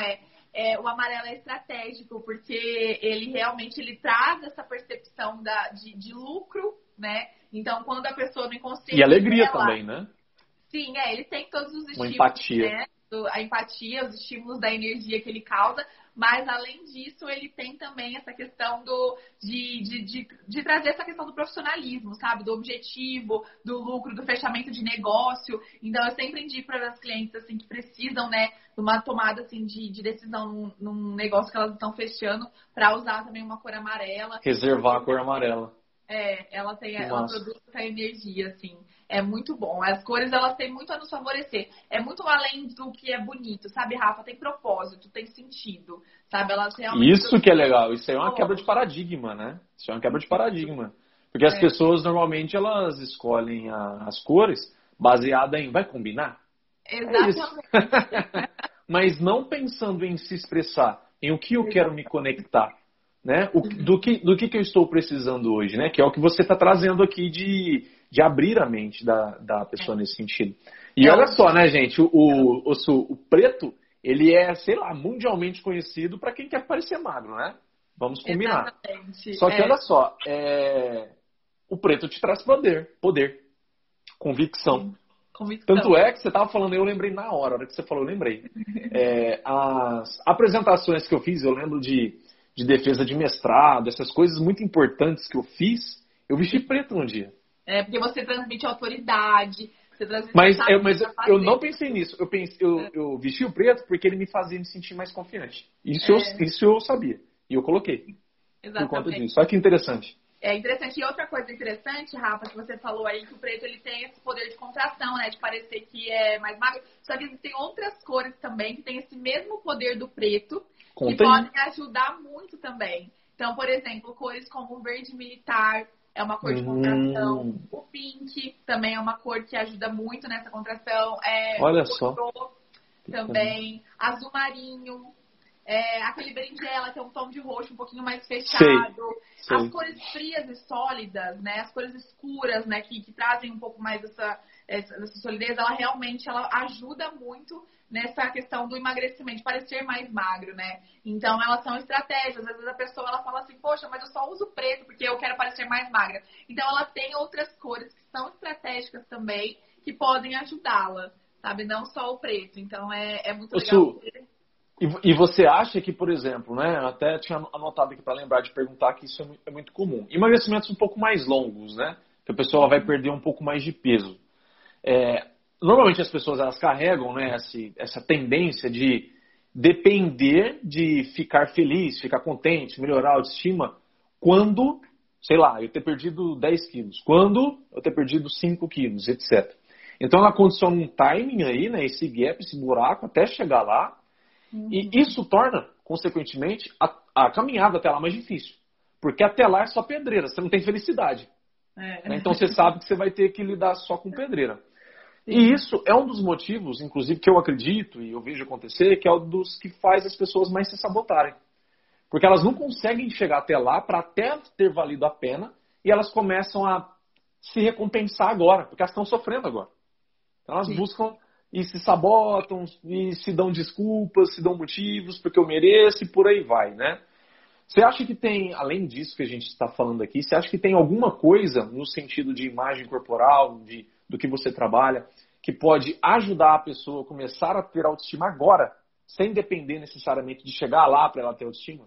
é, é, o amarelo é estratégico, porque ele realmente ele traz essa percepção da, de, de lucro, né? Então, quando a pessoa não consegue. E alegria também, né? Sim, é, ele tem todos os estímulos. Uma empatia. Né? A empatia, os estímulos da energia que ele causa, mas além disso, ele tem também essa questão do, de, de, de, de, trazer essa questão do profissionalismo, sabe? Do objetivo, do lucro, do fechamento de negócio. Então, eu sempre indico para as clientes assim, que precisam, né, de uma tomada assim, de, de decisão num, num negócio que elas estão fechando, para usar também uma cor amarela. Reservar a cor amarela. É, ela tem, ela produz essa energia, assim. É muito bom. As cores, elas têm muito a nos favorecer. É muito além do que é bonito, sabe, Rafa? Tem propósito, tem sentido, sabe? Elas realmente... Isso que é legal. Isso aí é uma quebra de paradigma, né? Isso é uma quebra de paradigma. Porque as é. pessoas, normalmente, elas escolhem a, as cores baseada em... Vai combinar? É Exatamente. É Mas não pensando em se expressar, em o que eu quero me conectar né? O, do, que, do que, que eu estou precisando hoje, né? Que é o que você está trazendo aqui de, de abrir a mente da, da pessoa é. nesse sentido. E é olha só, né, gente? O, o, o, o, preto, ele é, sei lá, mundialmente conhecido para quem quer parecer magro, né? Vamos combinar. Exatamente. Só que é. olha só, é... o preto te traz poder, poder, convicção. Convicção. Tanto é que você estava falando, eu lembrei na hora, a hora que você falou, eu lembrei. É, as apresentações que eu fiz, eu lembro de de defesa de mestrado, essas coisas muito importantes que eu fiz, eu vesti preto no dia. É, porque você transmite autoridade, você transmite Mas, eu, mas eu não pensei nisso. Eu, pensei, eu, é. eu vesti o preto porque ele me fazia me sentir mais confiante. Isso, é. eu, isso eu sabia. E eu coloquei. Exatamente. Por conta disso. Olha que interessante. É interessante. E outra coisa interessante, Rafa, que você falou aí, que o preto ele tem esse poder de contração, né? De parecer que é mais magro. Só que existem outras cores também que têm esse mesmo poder do preto, que podem ajudar muito também. Então, por exemplo, cores como o verde militar é uma cor de contração. Hum. O pink também é uma cor que ajuda muito nessa contração. É, Olha só. Também. Azul marinho. É, aquele berinjela, que é um tom de roxo um pouquinho mais fechado. Sei, sei. As cores frias e sólidas, né? As cores escuras, né? Que, que trazem um pouco mais essa, essa, essa solidez, ela realmente ela ajuda muito nessa questão do emagrecimento, parecer mais magro, né? Então, elas são estratégias. Às vezes a pessoa ela fala assim, poxa, mas eu só uso preto porque eu quero parecer mais magra. Então, ela tem outras cores que são estratégicas também, que podem ajudá-la, sabe? Não só o preto. Então, é, é muito legal. E, você acha que, por exemplo, né? Até tinha anotado aqui para lembrar de perguntar que isso é, é muito comum. Emagrecimentos um pouco mais longos, né? Que a pessoa vai perder um pouco mais de peso. É, normalmente as pessoas elas carregam né, essa, essa tendência de depender de ficar feliz, ficar contente, melhorar a autoestima quando, sei lá, eu ter perdido 10 quilos, quando eu ter perdido 5 quilos, etc. Então ela condiciona um timing aí, né, esse gap, esse buraco, até chegar lá. Uhum. E isso torna, consequentemente, a, a, caminhada até lá mais difícil. Porque até lá é só pedreira, você não tem felicidade. É. Então você sabe que você vai ter que lidar só com pedreira. E isso é um dos motivos, inclusive, que eu acredito e eu vejo acontecer, que é um dos que faz as pessoas mais se sabotarem. Porque elas não conseguem chegar até lá para até ter valido a pena e elas começam a se recompensar agora, porque elas estão sofrendo agora. Então elas Sim. buscam e se sabotam e se dão desculpas, se dão motivos porque eu mereço e por aí vai, né? Você acha que tem, além disso que a gente está falando aqui, você acha que tem alguma coisa no sentido de imagem corporal, de do que você trabalha, que pode ajudar a pessoa a começar a ter autoestima agora, sem depender necessariamente de chegar lá para ela ter autoestima?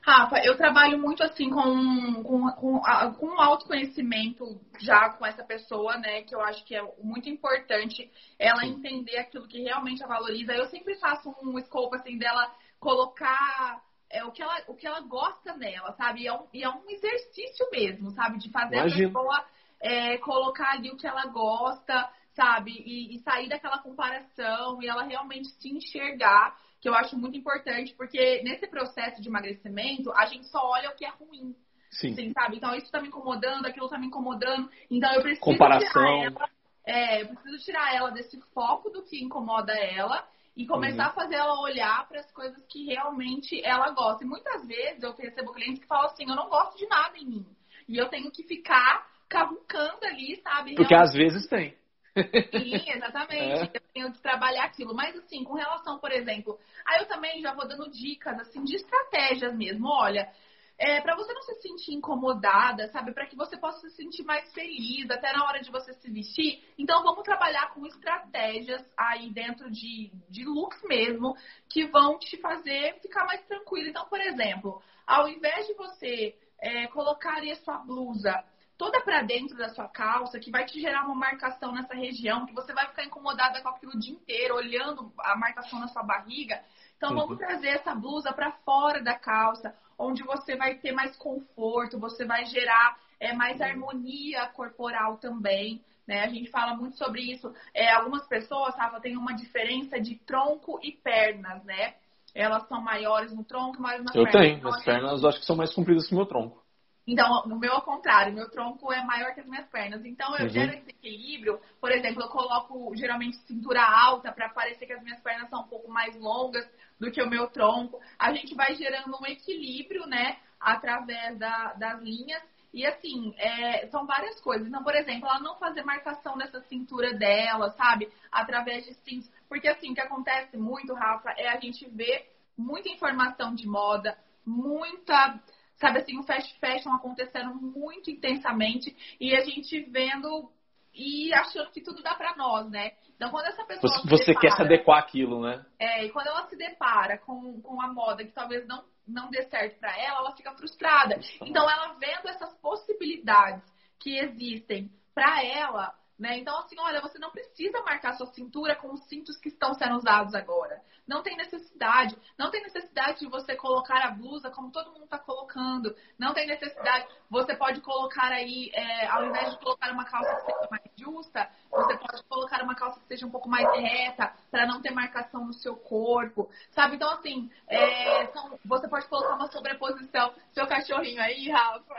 Rafa, eu trabalho muito assim com, com, com, com autoconhecimento já com essa pessoa, né? Que eu acho que é muito importante ela entender aquilo que realmente a valoriza. Eu sempre faço um escopo assim dela colocar é, o, que ela, o que ela gosta nela, sabe? E é um, e é um exercício mesmo, sabe? De fazer Imagina. a pessoa é, colocar ali o que ela gosta, sabe? E, e, sair daquela comparação e ela realmente se enxergar, que eu acho muito importante, porque nesse processo de emagrecimento, a gente só olha o que é ruim. Sim. Assim, sabe? Então, isso tá me incomodando, aquilo tá me incomodando. Então, eu preciso Comparação. tirar ela. É, eu preciso tirar ela desse foco do que incomoda ela e começar uhum. a fazer ela olhar para as coisas que realmente ela gosta. E muitas vezes eu recebo clientes que falam assim: eu não gosto de nada em mim. e eu tenho que ficar cavucando ali, sabe? Porque Realmente... às vezes tem. Sim, exatamente. É. Eu tenho que trabalhar aquilo. Mas, assim, com relação, por exemplo, aí eu também já vou dando dicas, assim, de estratégias mesmo. Olha, é, para você não se sentir incomodada, sabe? Para que você possa se sentir mais feliz até na hora de você se vestir. Então, vamos trabalhar com estratégias aí dentro de, de looks mesmo que vão te fazer ficar mais tranquilo. Então, por exemplo, ao invés de você é, colocar a sua blusa toda para dentro da sua calça, que vai te gerar uma marcação nessa região, que você vai ficar incomodada com aquilo o dia inteiro, olhando a marcação na sua barriga. Então uhum. vamos trazer essa blusa para fora da calça, onde você vai ter mais conforto, você vai gerar é, mais harmonia corporal também. Né? A gente fala muito sobre isso. É, algumas pessoas, Rafa, têm uma diferença de tronco e pernas, né? Elas são maiores no tronco, maiores na eu perna. Eu tenho, então, minhas pernas eu acho que são mais compridas que o meu tronco. Então, no meu ao contrário, meu tronco é maior que as minhas pernas. Então, eu uhum. gero esse equilíbrio. Por exemplo, eu coloco geralmente cintura alta para parecer que as minhas pernas são um pouco mais longas do que o meu tronco. A gente vai gerando um equilíbrio, né, através da, das linhas. E assim, é, são várias coisas. Então, por exemplo, ela não fazer marcação nessa cintura dela, sabe? Através de cintos. Porque assim, o que acontece muito, Rafa, é a gente ver muita informação de moda, muita sabe assim, o fast fashion acontecendo muito intensamente e a gente vendo e achando que tudo dá para nós, né? Então, quando essa pessoa. Você, você depara, quer se adequar àquilo, né? É, e quando ela se depara com, com a moda que talvez não, não dê certo para ela, ela fica frustrada. Então, ela vendo essas possibilidades que existem para ela, né? Então, assim, olha, você não precisa marcar sua cintura com os cintos que estão sendo usados agora. Não tem necessidade. Não tem necessidade de você colocar a blusa como todo mundo está colocando. Não tem necessidade. Você pode colocar aí, é, ao invés de colocar uma calça que seja mais justa, você pode colocar uma calça que seja um pouco mais reta, para não ter marcação no seu corpo. Sabe? Então, assim, é, são, você pode colocar uma sobreposição. Seu cachorrinho aí, Rafa.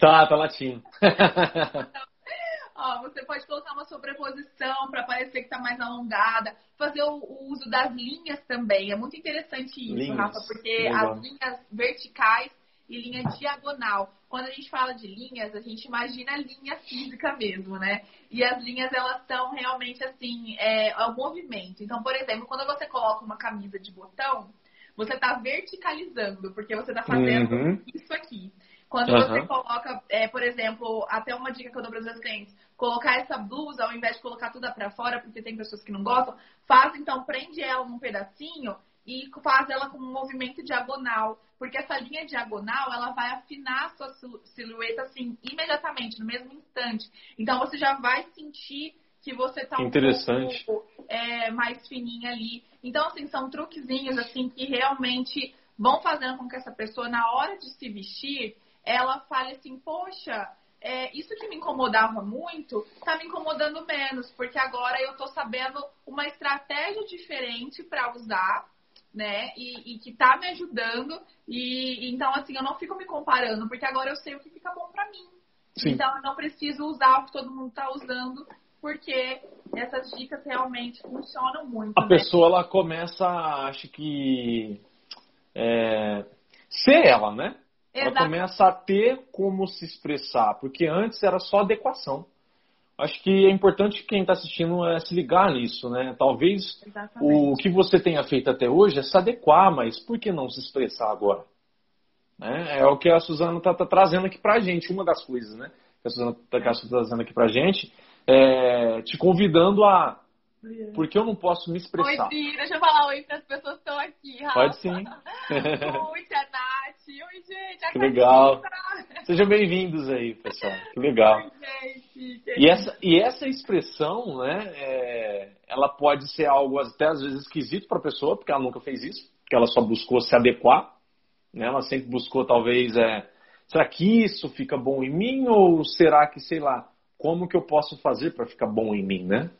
Tá, tá latindo. Ó, você pode colocar uma sobreposição para parecer que está mais alongada. Fazer o, o, uso das linhas também. É muito interessante isso, linhas. Rafa, porque Legal. as linhas verticais e linha diagonal. Quando a gente fala de linhas, a gente imagina linha física mesmo, né? E as linhas, elas são realmente assim, é, é o movimento. Então, por exemplo, quando você coloca uma camisa de botão, você está verticalizando, porque você está fazendo uhum. isso aqui. Quando uhum. você coloca, é, por exemplo, até uma dica que eu dou para os meus clientes, colocar essa blusa ao invés de colocar tudo para fora, porque tem pessoas que não gostam, faz então, prende ela num pedacinho e faz ela com um movimento diagonal, porque essa linha diagonal ela vai afinar a sua silhueta assim imediatamente, no mesmo instante. Então você já vai sentir que você tá um pouco é, mais fininha ali. Então assim são truquezinhos assim que realmente vão fazendo com que essa pessoa na hora de se vestir ela fale assim, poxa, é, isso que me incomodava muito, tá me incomodando menos, porque agora eu tô sabendo uma estratégia diferente para usar, né? E, e, que tá me ajudando. E então, assim, eu não fico me comparando, porque agora eu sei o que fica bom para mim. Sim. Então, eu não preciso usar o que todo mundo tá usando, porque essas dicas realmente funcionam muito. A né? pessoa, ela começa, acho que. É, ser ela, né? Ela começa a ter como se expressar, porque antes era só adequação. Acho que é importante quem está assistindo é se ligar nisso, né? Talvez Exatamente. o que você tenha feito até hoje é se adequar, mas por que não se expressar agora? Né? É o que a Suzana está tá trazendo aqui para a gente, uma das coisas, né? Que a Suzana está tá trazendo aqui para a gente, é, te convidando a porque eu não posso me expressar. Oi, Bia, deixa eu falar oi para as pessoas que estão aqui. Rafa. Pode sim. oi, tia Nath. Oi, gente. que legal. Sejam bem-vindos aí, pessoal. Que legal. Oi, gente. E essa, e essa expressão, né, é, ela pode ser algo até às vezes esquisito para a pessoa, porque ela nunca fez isso, porque ela só buscou se adequar. Né? Ela sempre buscou, talvez, é, será que isso fica bom em mim? Ou será que, sei lá, como que eu posso fazer para ficar bom em mim, né?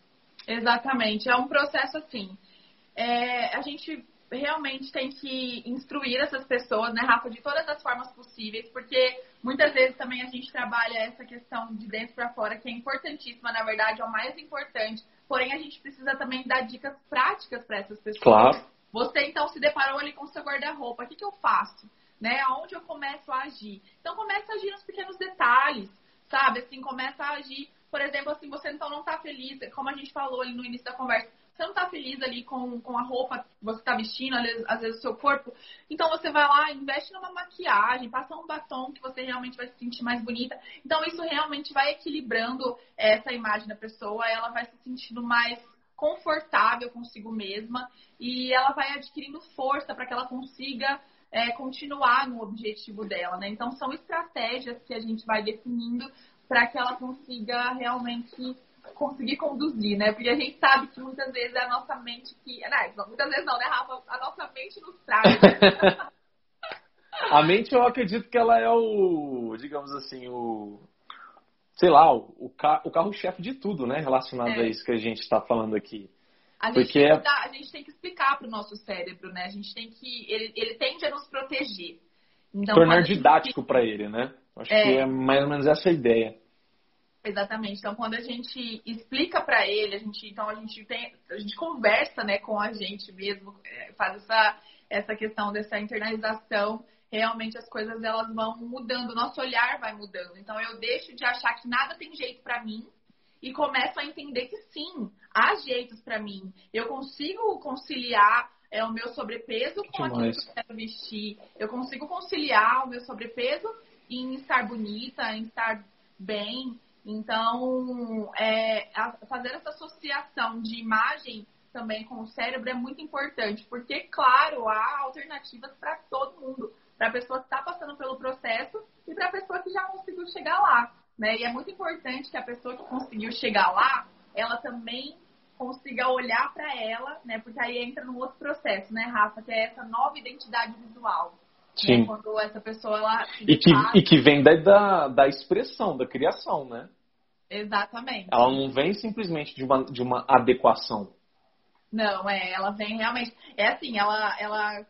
Exatamente. É um processo assim. É, a gente realmente tem que instruir essas pessoas, né, Rafa, de todas as formas possíveis, porque muitas vezes também a gente trabalha essa questão de dentro para fora, que é importantíssima, na verdade, é o mais importante. Porém, a gente precisa também dar dicas práticas para essas pessoas. Claro. Você então se deparou ali com o seu guarda-roupa. O que, que eu faço? Né? Aonde eu começo a agir? Então, comece a agir nos pequenos detalhes sabe? Assim, começa a agir. Por exemplo, assim, você então não tá feliz, como a gente falou ali no início da conversa, você não tá feliz ali com, com a roupa que você tá vestindo, às vezes, o seu corpo. Então você vai lá, investe numa maquiagem, passa um batom que você realmente vai se sentir mais bonita. Então isso realmente vai equilibrando essa imagem da pessoa, ela vai se sentindo mais confortável consigo mesma e ela vai adquirindo força para que ela consiga é, continuar no objetivo dela, né? Então são estratégias que a gente vai definindo para que ela consiga realmente conseguir conduzir, né? Porque a gente sabe que muitas vezes é a nossa mente que. Não, muitas vezes não, né, Rafa? A nossa mente nos traz. a mente, eu acredito que ela é o, digamos assim, o. Sei lá, o, o carro-chefe de tudo, né? Relacionado é. a isso que a gente está falando aqui. A gente, Porque... tem dar, a gente tem que explicar para o nosso cérebro, né? A gente tem que. Ele, ele tende a nos proteger. Então, Tornar didático gente... para ele, né? Acho é. que é mais ou menos essa a ideia. Exatamente. Então, quando a gente explica para ele, a gente, então a gente tem, a gente conversa, né, com a gente mesmo, é, faz essa essa questão dessa internalização, realmente as coisas elas vão mudando, o nosso olhar vai mudando. Então, eu deixo de achar que nada tem jeito para mim e começo a entender que sim, há jeitos para mim. Eu consigo conciliar é, o meu sobrepeso com aquilo que eu quero vestir. Eu consigo conciliar o meu sobrepeso em estar bonita, em estar bem, então, é, fazer essa associação de imagem também com o cérebro é muito importante, porque, claro, há alternativas para todo mundo, para a pessoa que está passando pelo processo e para a pessoa que já conseguiu chegar lá. Né? E é muito importante que a pessoa que conseguiu chegar lá, ela também consiga olhar para ela, né? Porque aí entra no outro processo, né, Rafa, que é essa nova identidade visual. Né? Sim. Né? Quando essa pessoa ela e que, e que vem da, da, da expressão, da criação, né? Exatamente. Ela não vem simplesmente de uma, de uma adequação. Não, é, ela vem realmente. É assim, ela, ela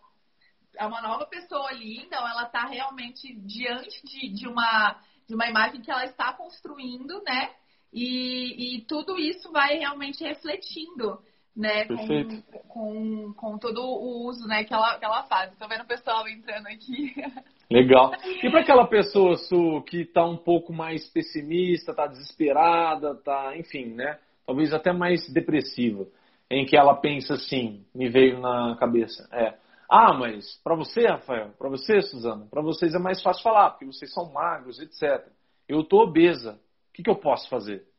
é uma nova pessoa ali, então ela está realmente diante de, de, uma, de uma imagem que ela está construindo, né? E, e tudo isso vai realmente refletindo né, com, com, com, todo o uso né, que, ela, que ela faz. Estou vendo o pessoal entrando aqui. Legal. E para aquela pessoa, Su, que está um pouco mais pessimista, está desesperada, está, enfim, né, talvez até mais depressiva, em que ela pensa assim, me veio na cabeça, é, ah, mas para você, Rafael, para você, Suzana, para vocês é mais fácil falar, porque vocês são magros, etc. Eu estou obesa, o que, que eu posso fazer?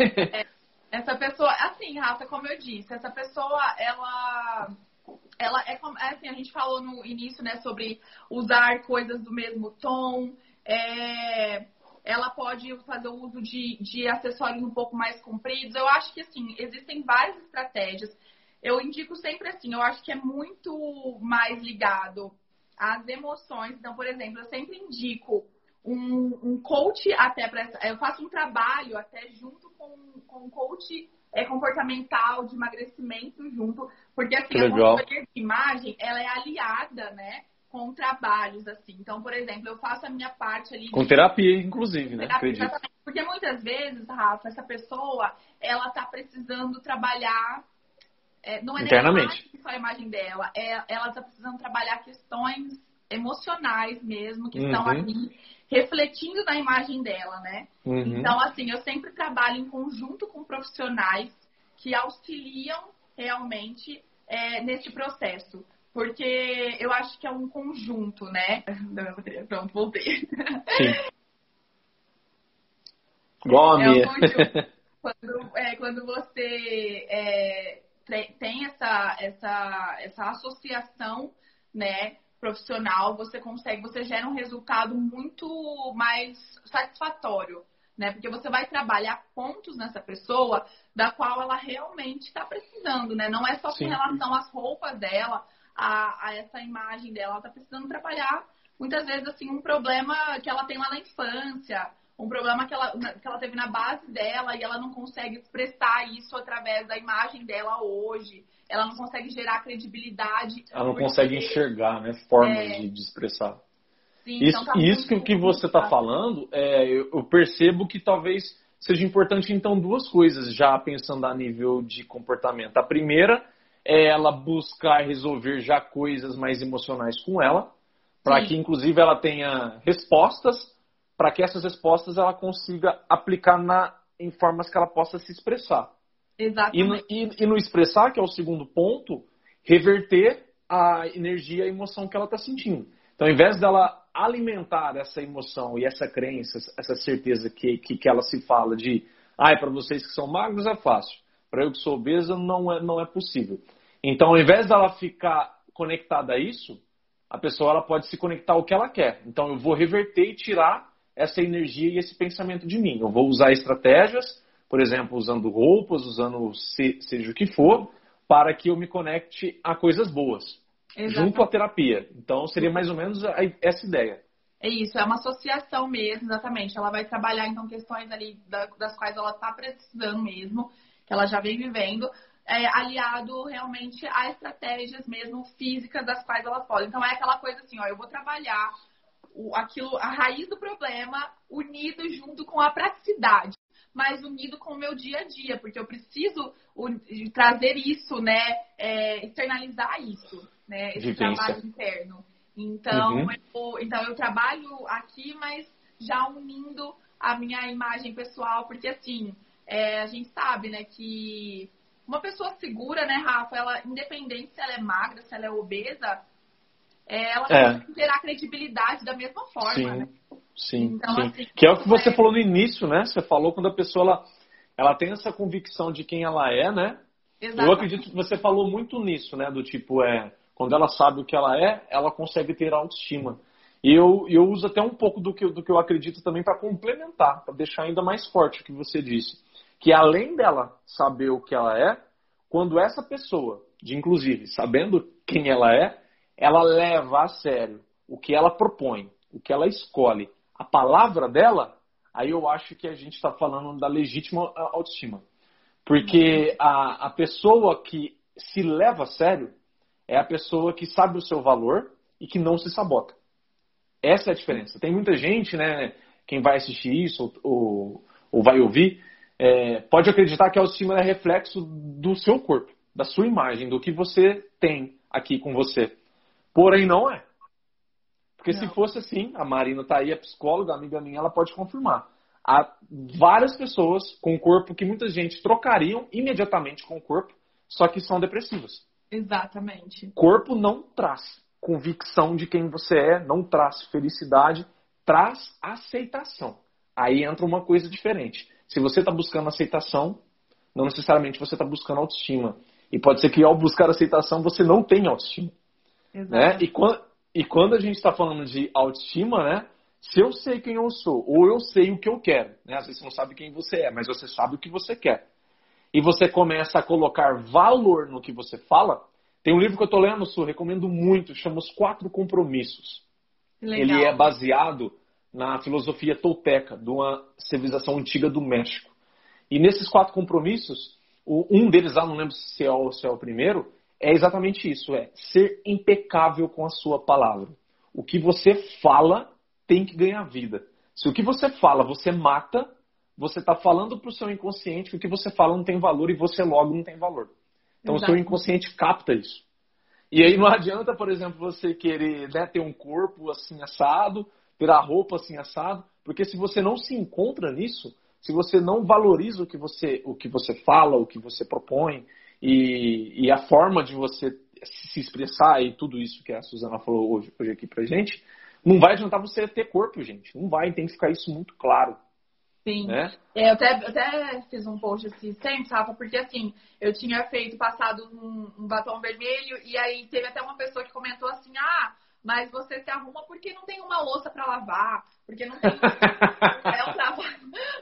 É, essa pessoa, assim, Rafa, como eu disse, essa pessoa, ela ela é é assim, a gente falou no início, né, sobre usar coisas do mesmo tom. É, ela pode fazer o uso de, de acessórios um pouco mais compridos. Eu acho que assim, existem várias estratégias. Eu indico sempre assim, eu acho que é muito mais ligado às emoções. Então, por exemplo, eu sempre indico um, um coach até para eu faço um trabalho até junto com, com um coach é, comportamental de emagrecimento junto, porque assim a consultoria de imagem ela é aliada, né? Com trabalhos, assim. Então, por exemplo, eu faço a minha parte ali. Com de... terapia, inclusive, né? Terapia, Acredito. Porque muitas vezes, Rafa, essa pessoa, ela tá precisando trabalhar. É, não é Internamente. só a imagem dela, é, ela tá precisando trabalhar questões emocionais mesmo, que uhum. estão ali refletindo na imagem dela, né? Uhum. Então, assim, eu sempre trabalho em conjunto com profissionais que auxiliam realmente é, nesse processo. Porque eu acho que é um conjunto, né? Pronto, voltei. Sim. Igual a é minha. Quando, é, quando você é, tem essa, essa, essa associação, né? Profissional, você consegue, você gera um resultado muito mais satisfatório, né? Porque você vai trabalhar pontos nessa pessoa da qual ela realmente está precisando, né? Não é só Sim. com relação às roupas dela, a, a essa imagem dela, ela está precisando trabalhar muitas vezes assim um problema que ela tem lá na infância, um problema que ela, que ela teve na base dela e ela não consegue expressar isso através da imagem dela hoje ela não consegue gerar credibilidade. Ela não consegue enxergar, né? Formas é... de, de, expressar. Sim, isso então tá isso que, que você está falando, é, eu, eu percebo que talvez seja importante, então, duas coisas, já pensando a nível de comportamento. A primeira é ela buscar resolver já coisas mais emocionais com ela, para que, inclusive, ela tenha respostas para que essas respostas ela consiga aplicar na, em formas que ela possa se expressar. Exatamente. E, e, e no expressar, que é o segundo ponto, reverter a energia a emoção que ela está sentindo. Então, ao invés dela alimentar essa emoção e essa crença, essa certeza que, que, que ela se fala de, ah, para vocês que são magros é fácil, para eu que sou obesa não é, não é possível. Então, ao invés dela ficar conectada a isso, a pessoa ela pode se conectar ao que ela quer. Então, eu vou reverter e tirar essa energia e esse pensamento de mim. Eu vou usar estratégias, por exemplo, usando roupas, usando se, seja o que for, para que eu me conecte a coisas boas, Exatamente. junto à terapia. Então, seria mais ou menos essa ideia. É isso, é uma associação mesmo, exatamente. Ela vai trabalhar, então, questões ali das quais ela está precisando mesmo, que ela já vem vivendo, é, aliado realmente a estratégias mesmo físicas das quais elas podem. Então, é aquela coisa assim, ó, eu vou trabalhar o, aquilo, a raiz do problema unido junto com a praticidade, mas unido com o meu dia a dia, porque eu preciso trazer isso, né, é, externalizar isso, né, esse Vivência. trabalho interno. Então, uhum. eu, então eu trabalho aqui, mas já unindo a minha imagem pessoal, porque assim, é, a gente sabe, né, que uma pessoa segura, né, Rafa, ela, independente se ela é magra, se ela é obesa, é, ela é. tem que gerar credibilidade da mesma forma, sim, né? Sim, então, sim. Assim, que é o que você é... falou no início, né? Você falou quando a pessoa ela, ela tem essa convicção de quem ela é, né? Exatamente. Eu acredito que você falou muito nisso, né? Do tipo, é, quando ela sabe o que ela é, ela consegue ter autoestima. E eu, eu uso até um pouco do que, do que eu acredito também para complementar, para deixar ainda mais forte o que você disse. Que além dela saber o que ela é, quando essa pessoa, de inclusive sabendo quem ela é, ela leva a sério o que ela propõe, o que ela escolhe, a palavra dela, aí eu acho que a gente está falando da legítima autoestima. Porque a, a pessoa que se leva a sério é a pessoa que sabe o seu valor e que não se sabota. Essa é a diferença. Tem muita gente, né? Quem vai assistir isso ou, ou vai ouvir, é, pode acreditar que a autoestima é reflexo do seu corpo, da sua imagem, do que você tem aqui com você. Porém, não é. Porque não. se fosse assim, a Marina tá aí, a psicóloga, amiga minha, ela pode confirmar. Há várias pessoas com corpo que muita gente trocariam imediatamente com o corpo, só que são depressivas. Exatamente. Corpo não traz convicção de quem você é, não traz felicidade, traz aceitação. Aí entra uma coisa diferente. Se você está buscando aceitação, não necessariamente você está buscando autoestima. E pode ser que ao buscar aceitação você não tenha autoestima. Né? E, quando, e quando a gente está falando de autoestima, né? Se eu sei quem eu sou, ou eu sei o que eu quero, né? Às vezes você não sabe quem você é, mas você sabe o que você quer. E você começa a colocar valor no que você fala. Tem um livro que eu estou lendo, Su, recomendo muito, chama Os Quatro Compromissos. Legal. Ele é baseado na filosofia tolteca, de uma civilização antiga do México. E nesses quatro compromissos, um deles lá, não lembro se é o, se é o primeiro, é exatamente isso, é ser impecável com a sua palavra. O que você fala tem que ganhar vida. Se o que você fala você mata, você está falando para o seu inconsciente que o que você fala não tem valor e você logo não tem valor. Então Exato. o seu inconsciente capta isso. E aí não adianta, por exemplo, você querer né, ter um corpo assim assado, ter a roupa assim assado, porque se você não se encontra nisso, se você não valoriza o que você, o que você fala, o que você propõe, e, e a forma de você se expressar e tudo isso que a Suzana falou hoje, hoje aqui pra gente, não vai adiantar você ter corpo, gente. Não vai, tem que ficar isso muito claro. Sim. Né? É, eu, até, eu até fiz um post assim, sempre, Rafa, porque assim, eu tinha feito, passado um, um, batom vermelho, e aí teve até uma pessoa que comentou assim, ah, mas você se arruma porque não tem uma louça para lavar, porque não tem é um trabalho,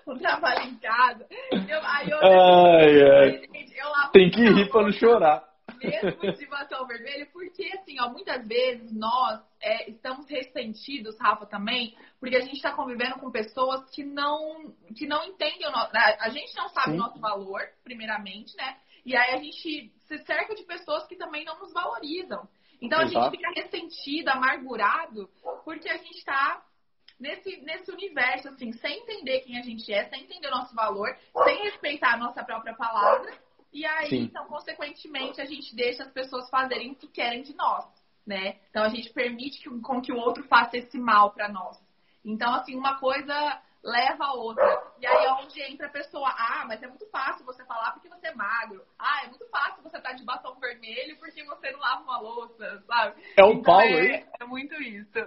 um trabalho em casa. Eu, aí eu, ai, ai. Gente, eu lavo tem que rir para não chorar. Mesmo de batom vermelho, porque assim, ó, muitas vezes nós é, estamos ressentidos, Rafa, também, porque a gente está convivendo com pessoas que não, que não entendem o nosso. A gente não sabe Sim. o nosso valor, primeiramente, né? E aí a gente se cerca de pessoas que também não nos valorizam. Então Exato. a gente fica ressentido, amargurado, porque a gente está nesse, nesse universo, assim, sem entender quem a gente é, sem entender o nosso valor, sem respeitar a nossa própria palavra. E aí, Sim. então, consequentemente, a gente deixa as pessoas fazerem o que querem de nós, né? Então a gente permite que, com que o outro faça esse mal para nós. Então, assim, uma coisa leva a outra. E aí é onde entra a pessoa, ah, mas é muito fácil você falar porque você é magro. Ah, é muito fácil você estar tá de batom vermelho porque você não lava uma louça, sabe? É o então, Paulo é, aí? É muito isso.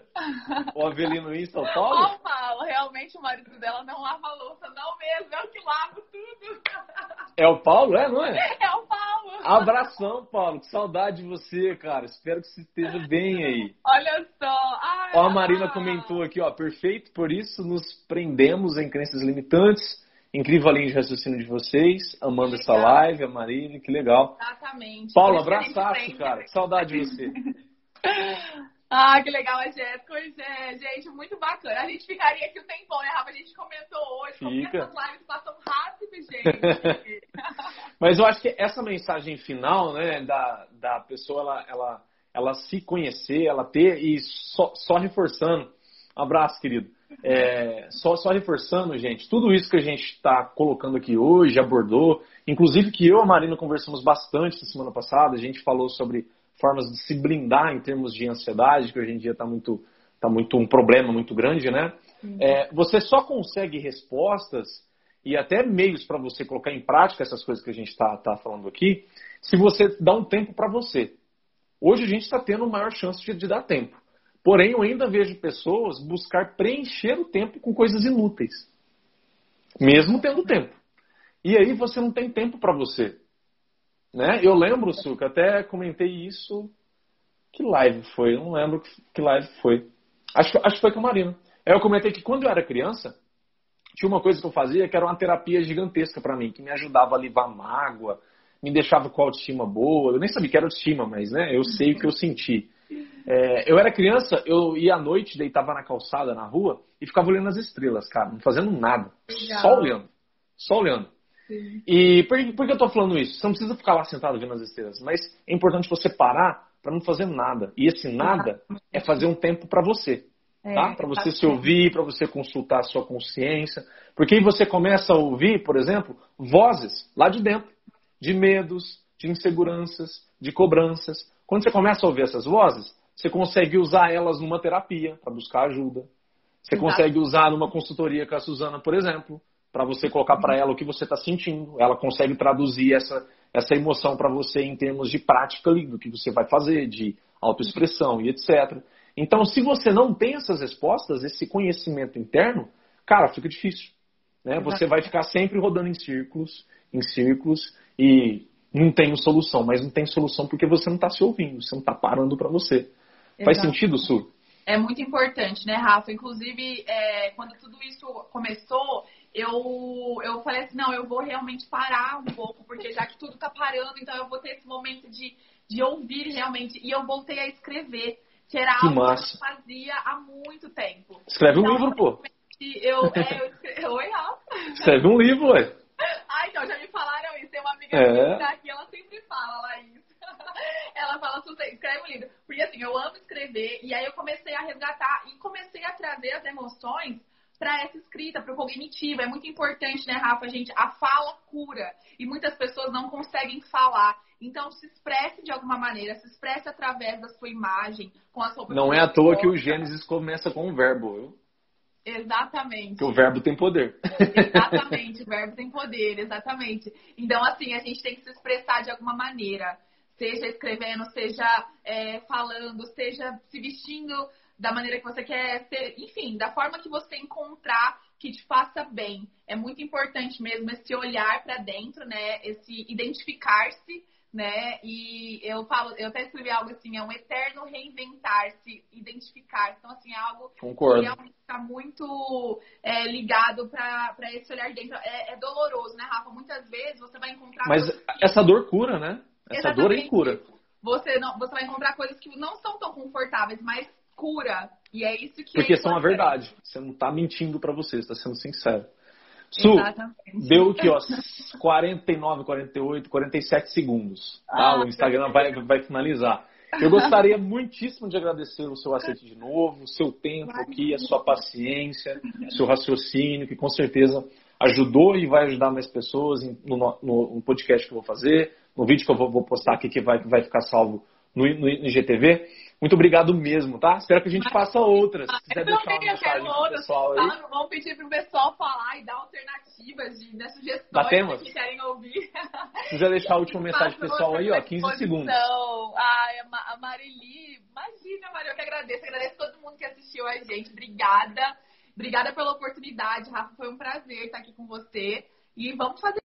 O Avelino isso, é o Paulo? O Paulo, realmente o marido dela não lava a louça, não mesmo, é o que lava tudo. É o Paulo, é, não é? É o Paulo. Abração, Paulo, que saudade de você, cara. Espero que você esteja bem aí. Olha só. Ai, ó, a Marina comentou aqui, ó, perfeito, por isso nos prendemos em crenças limitantes Incrível a linha de raciocínio de vocês, amando essa live, a Marina, que legal. Exatamente. Paulo, abraçaço, cara. Saudade de você. ah, que legal a Jéssica. Gente, muito bacana. A gente ficaria aqui o um tempão, né, Rafa? A gente comentou hoje, como essas lives passam rápido, gente. Mas eu acho que essa mensagem final, né, da, da pessoa, ela, ela, ela se conhecer, ela ter, e só, só reforçando. Abraço, querido é, só, só reforçando, gente, tudo isso que a gente está colocando aqui hoje, abordou, inclusive que eu e a Marina conversamos bastante na semana passada, a gente falou sobre formas de se blindar em termos de ansiedade, que hoje em dia está muito, tá muito um problema muito grande, né? É, você só consegue respostas e até meios para você colocar em prática essas coisas que a gente está tá falando aqui, se você dá um tempo para você. Hoje a gente está tendo maior chance de, de dar tempo. Porém, eu ainda vejo pessoas buscar preencher o tempo com coisas inúteis, mesmo tendo tempo. E aí você não tem tempo para você. Né? Eu lembro, Suca, até comentei isso. Que live foi? Eu não lembro que live foi. Acho, acho que foi com a Marina. Eu comentei que quando eu era criança, tinha uma coisa que eu fazia que era uma terapia gigantesca para mim, que me ajudava a livrar mágoa, me deixava com a autoestima boa. Eu nem sabia que era autoestima, mas né, eu sei o que eu senti. É, eu era criança, eu ia à noite, deitava na calçada, na rua, e ficava olhando as estrelas, cara, não fazendo nada. Legal. Só olhando. Só olhando. Sim. E por, por, que eu tô falando isso? Você não precisa ficar lá sentado vendo as estrelas, mas é importante você parar para não fazer nada. E esse nada é fazer um tempo para você. É, tá? Para você tá se ouvir, para você consultar a sua consciência. Porque aí você começa a ouvir, por exemplo, vozes lá de dentro, de medos, de inseguranças, de cobranças. Quando você começa a ouvir essas vozes, você consegue usar elas numa terapia para buscar ajuda. Você consegue usar numa consultoria com a Suzana, por exemplo, para você colocar para ela o que você está sentindo. Ela consegue traduzir essa, essa emoção para você em termos de prática ali, do que você vai fazer, de autoexpressão e etc. Então, se você não tem essas respostas, esse conhecimento interno, cara, fica difícil. Né? Você vai ficar sempre rodando em círculos, em círculos, e não tem solução. Mas não tem solução porque você não está se ouvindo, você não está parando para você. Faz sentido, Su? É muito importante, né, Rafa? Inclusive, é, quando tudo isso começou, eu, eu falei assim, não, eu vou realmente parar um pouco, porque já que tudo tá parando, então eu vou ter esse momento de, de ouvir realmente. E eu voltei a escrever, que era que algo massa. que eu fazia há muito tempo. Escreve então, um livro, pô. Eu, é, eu escrevi... Oi, Rafa. Escreve um livro, ué. Ah, então, já me falaram uma amiga é. que tá aqui, ela sempre fala isso. Ela fala, escreve um livro. Porque assim, eu amo escrever, e aí eu comecei a resgatar e comecei a trazer as emoções para essa escrita, para o cognitivo. É muito importante, né, Rafa, gente? A fala cura. E muitas pessoas não conseguem falar. Então, se expresse de alguma maneira, se expresse através da sua imagem, com a sua Não é à toa que o Gênesis começa com um verbo? Exatamente. Que o verbo tem poder. Exatamente, o verbo tem poder, exatamente. Então, assim, a gente tem que se expressar de alguma maneira seja escrevendo, seja é, falando, seja se vestindo da maneira que você quer ser, enfim, da forma que você encontrar que te faça bem. É muito importante mesmo esse olhar para dentro, né? Esse identificar-se, né? E eu falo, eu até escrevi algo assim, é um eterno reinventar-se, identificar. Então, assim, é algo Concordo. que realmente está muito é, ligado para esse olhar dentro. É, é, doloroso, né, Rafa? Muitas vezes você vai encontrar. Mas essa dor cura, né? Essa Exatamente. dor aí cura. Você, não, você vai encontrar coisas que não são tão confortáveis, mas cura. E é isso que Porque é são a verdade. Você não está mentindo para você, está sendo sincero. Su, Exatamente. deu aqui, ó, 49, 48, 47 segundos. Tá? Ah, o Instagram vai, vai finalizar. Eu gostaria muitíssimo de agradecer o seu aceite de novo, o seu tempo aqui, a sua paciência, o seu raciocínio, que com certeza ajudou e vai ajudar mais pessoas no, no, no podcast que eu vou fazer, no vídeo que eu vou, vou postar aqui que vai, vai ficar salvo no, no IGTV. Muito obrigado mesmo, tá? Espero que a gente faça outras. Se quiser deixar uma mensagem pro outras. pessoal aí. Vamos pedir pro pessoal falar e dar alternativas de né, sugestões Batemos. que querem ouvir. Se quiser deixar a última mensagem pro pessoal aí, ó, 15 segundos. Ai, a Marili, imagina, Maria, eu que agradeço. Agradeço a todo mundo que assistiu a gente. Obrigada. Obrigada pela oportunidade, Rafa. Foi um prazer estar aqui com você. E vamos fazer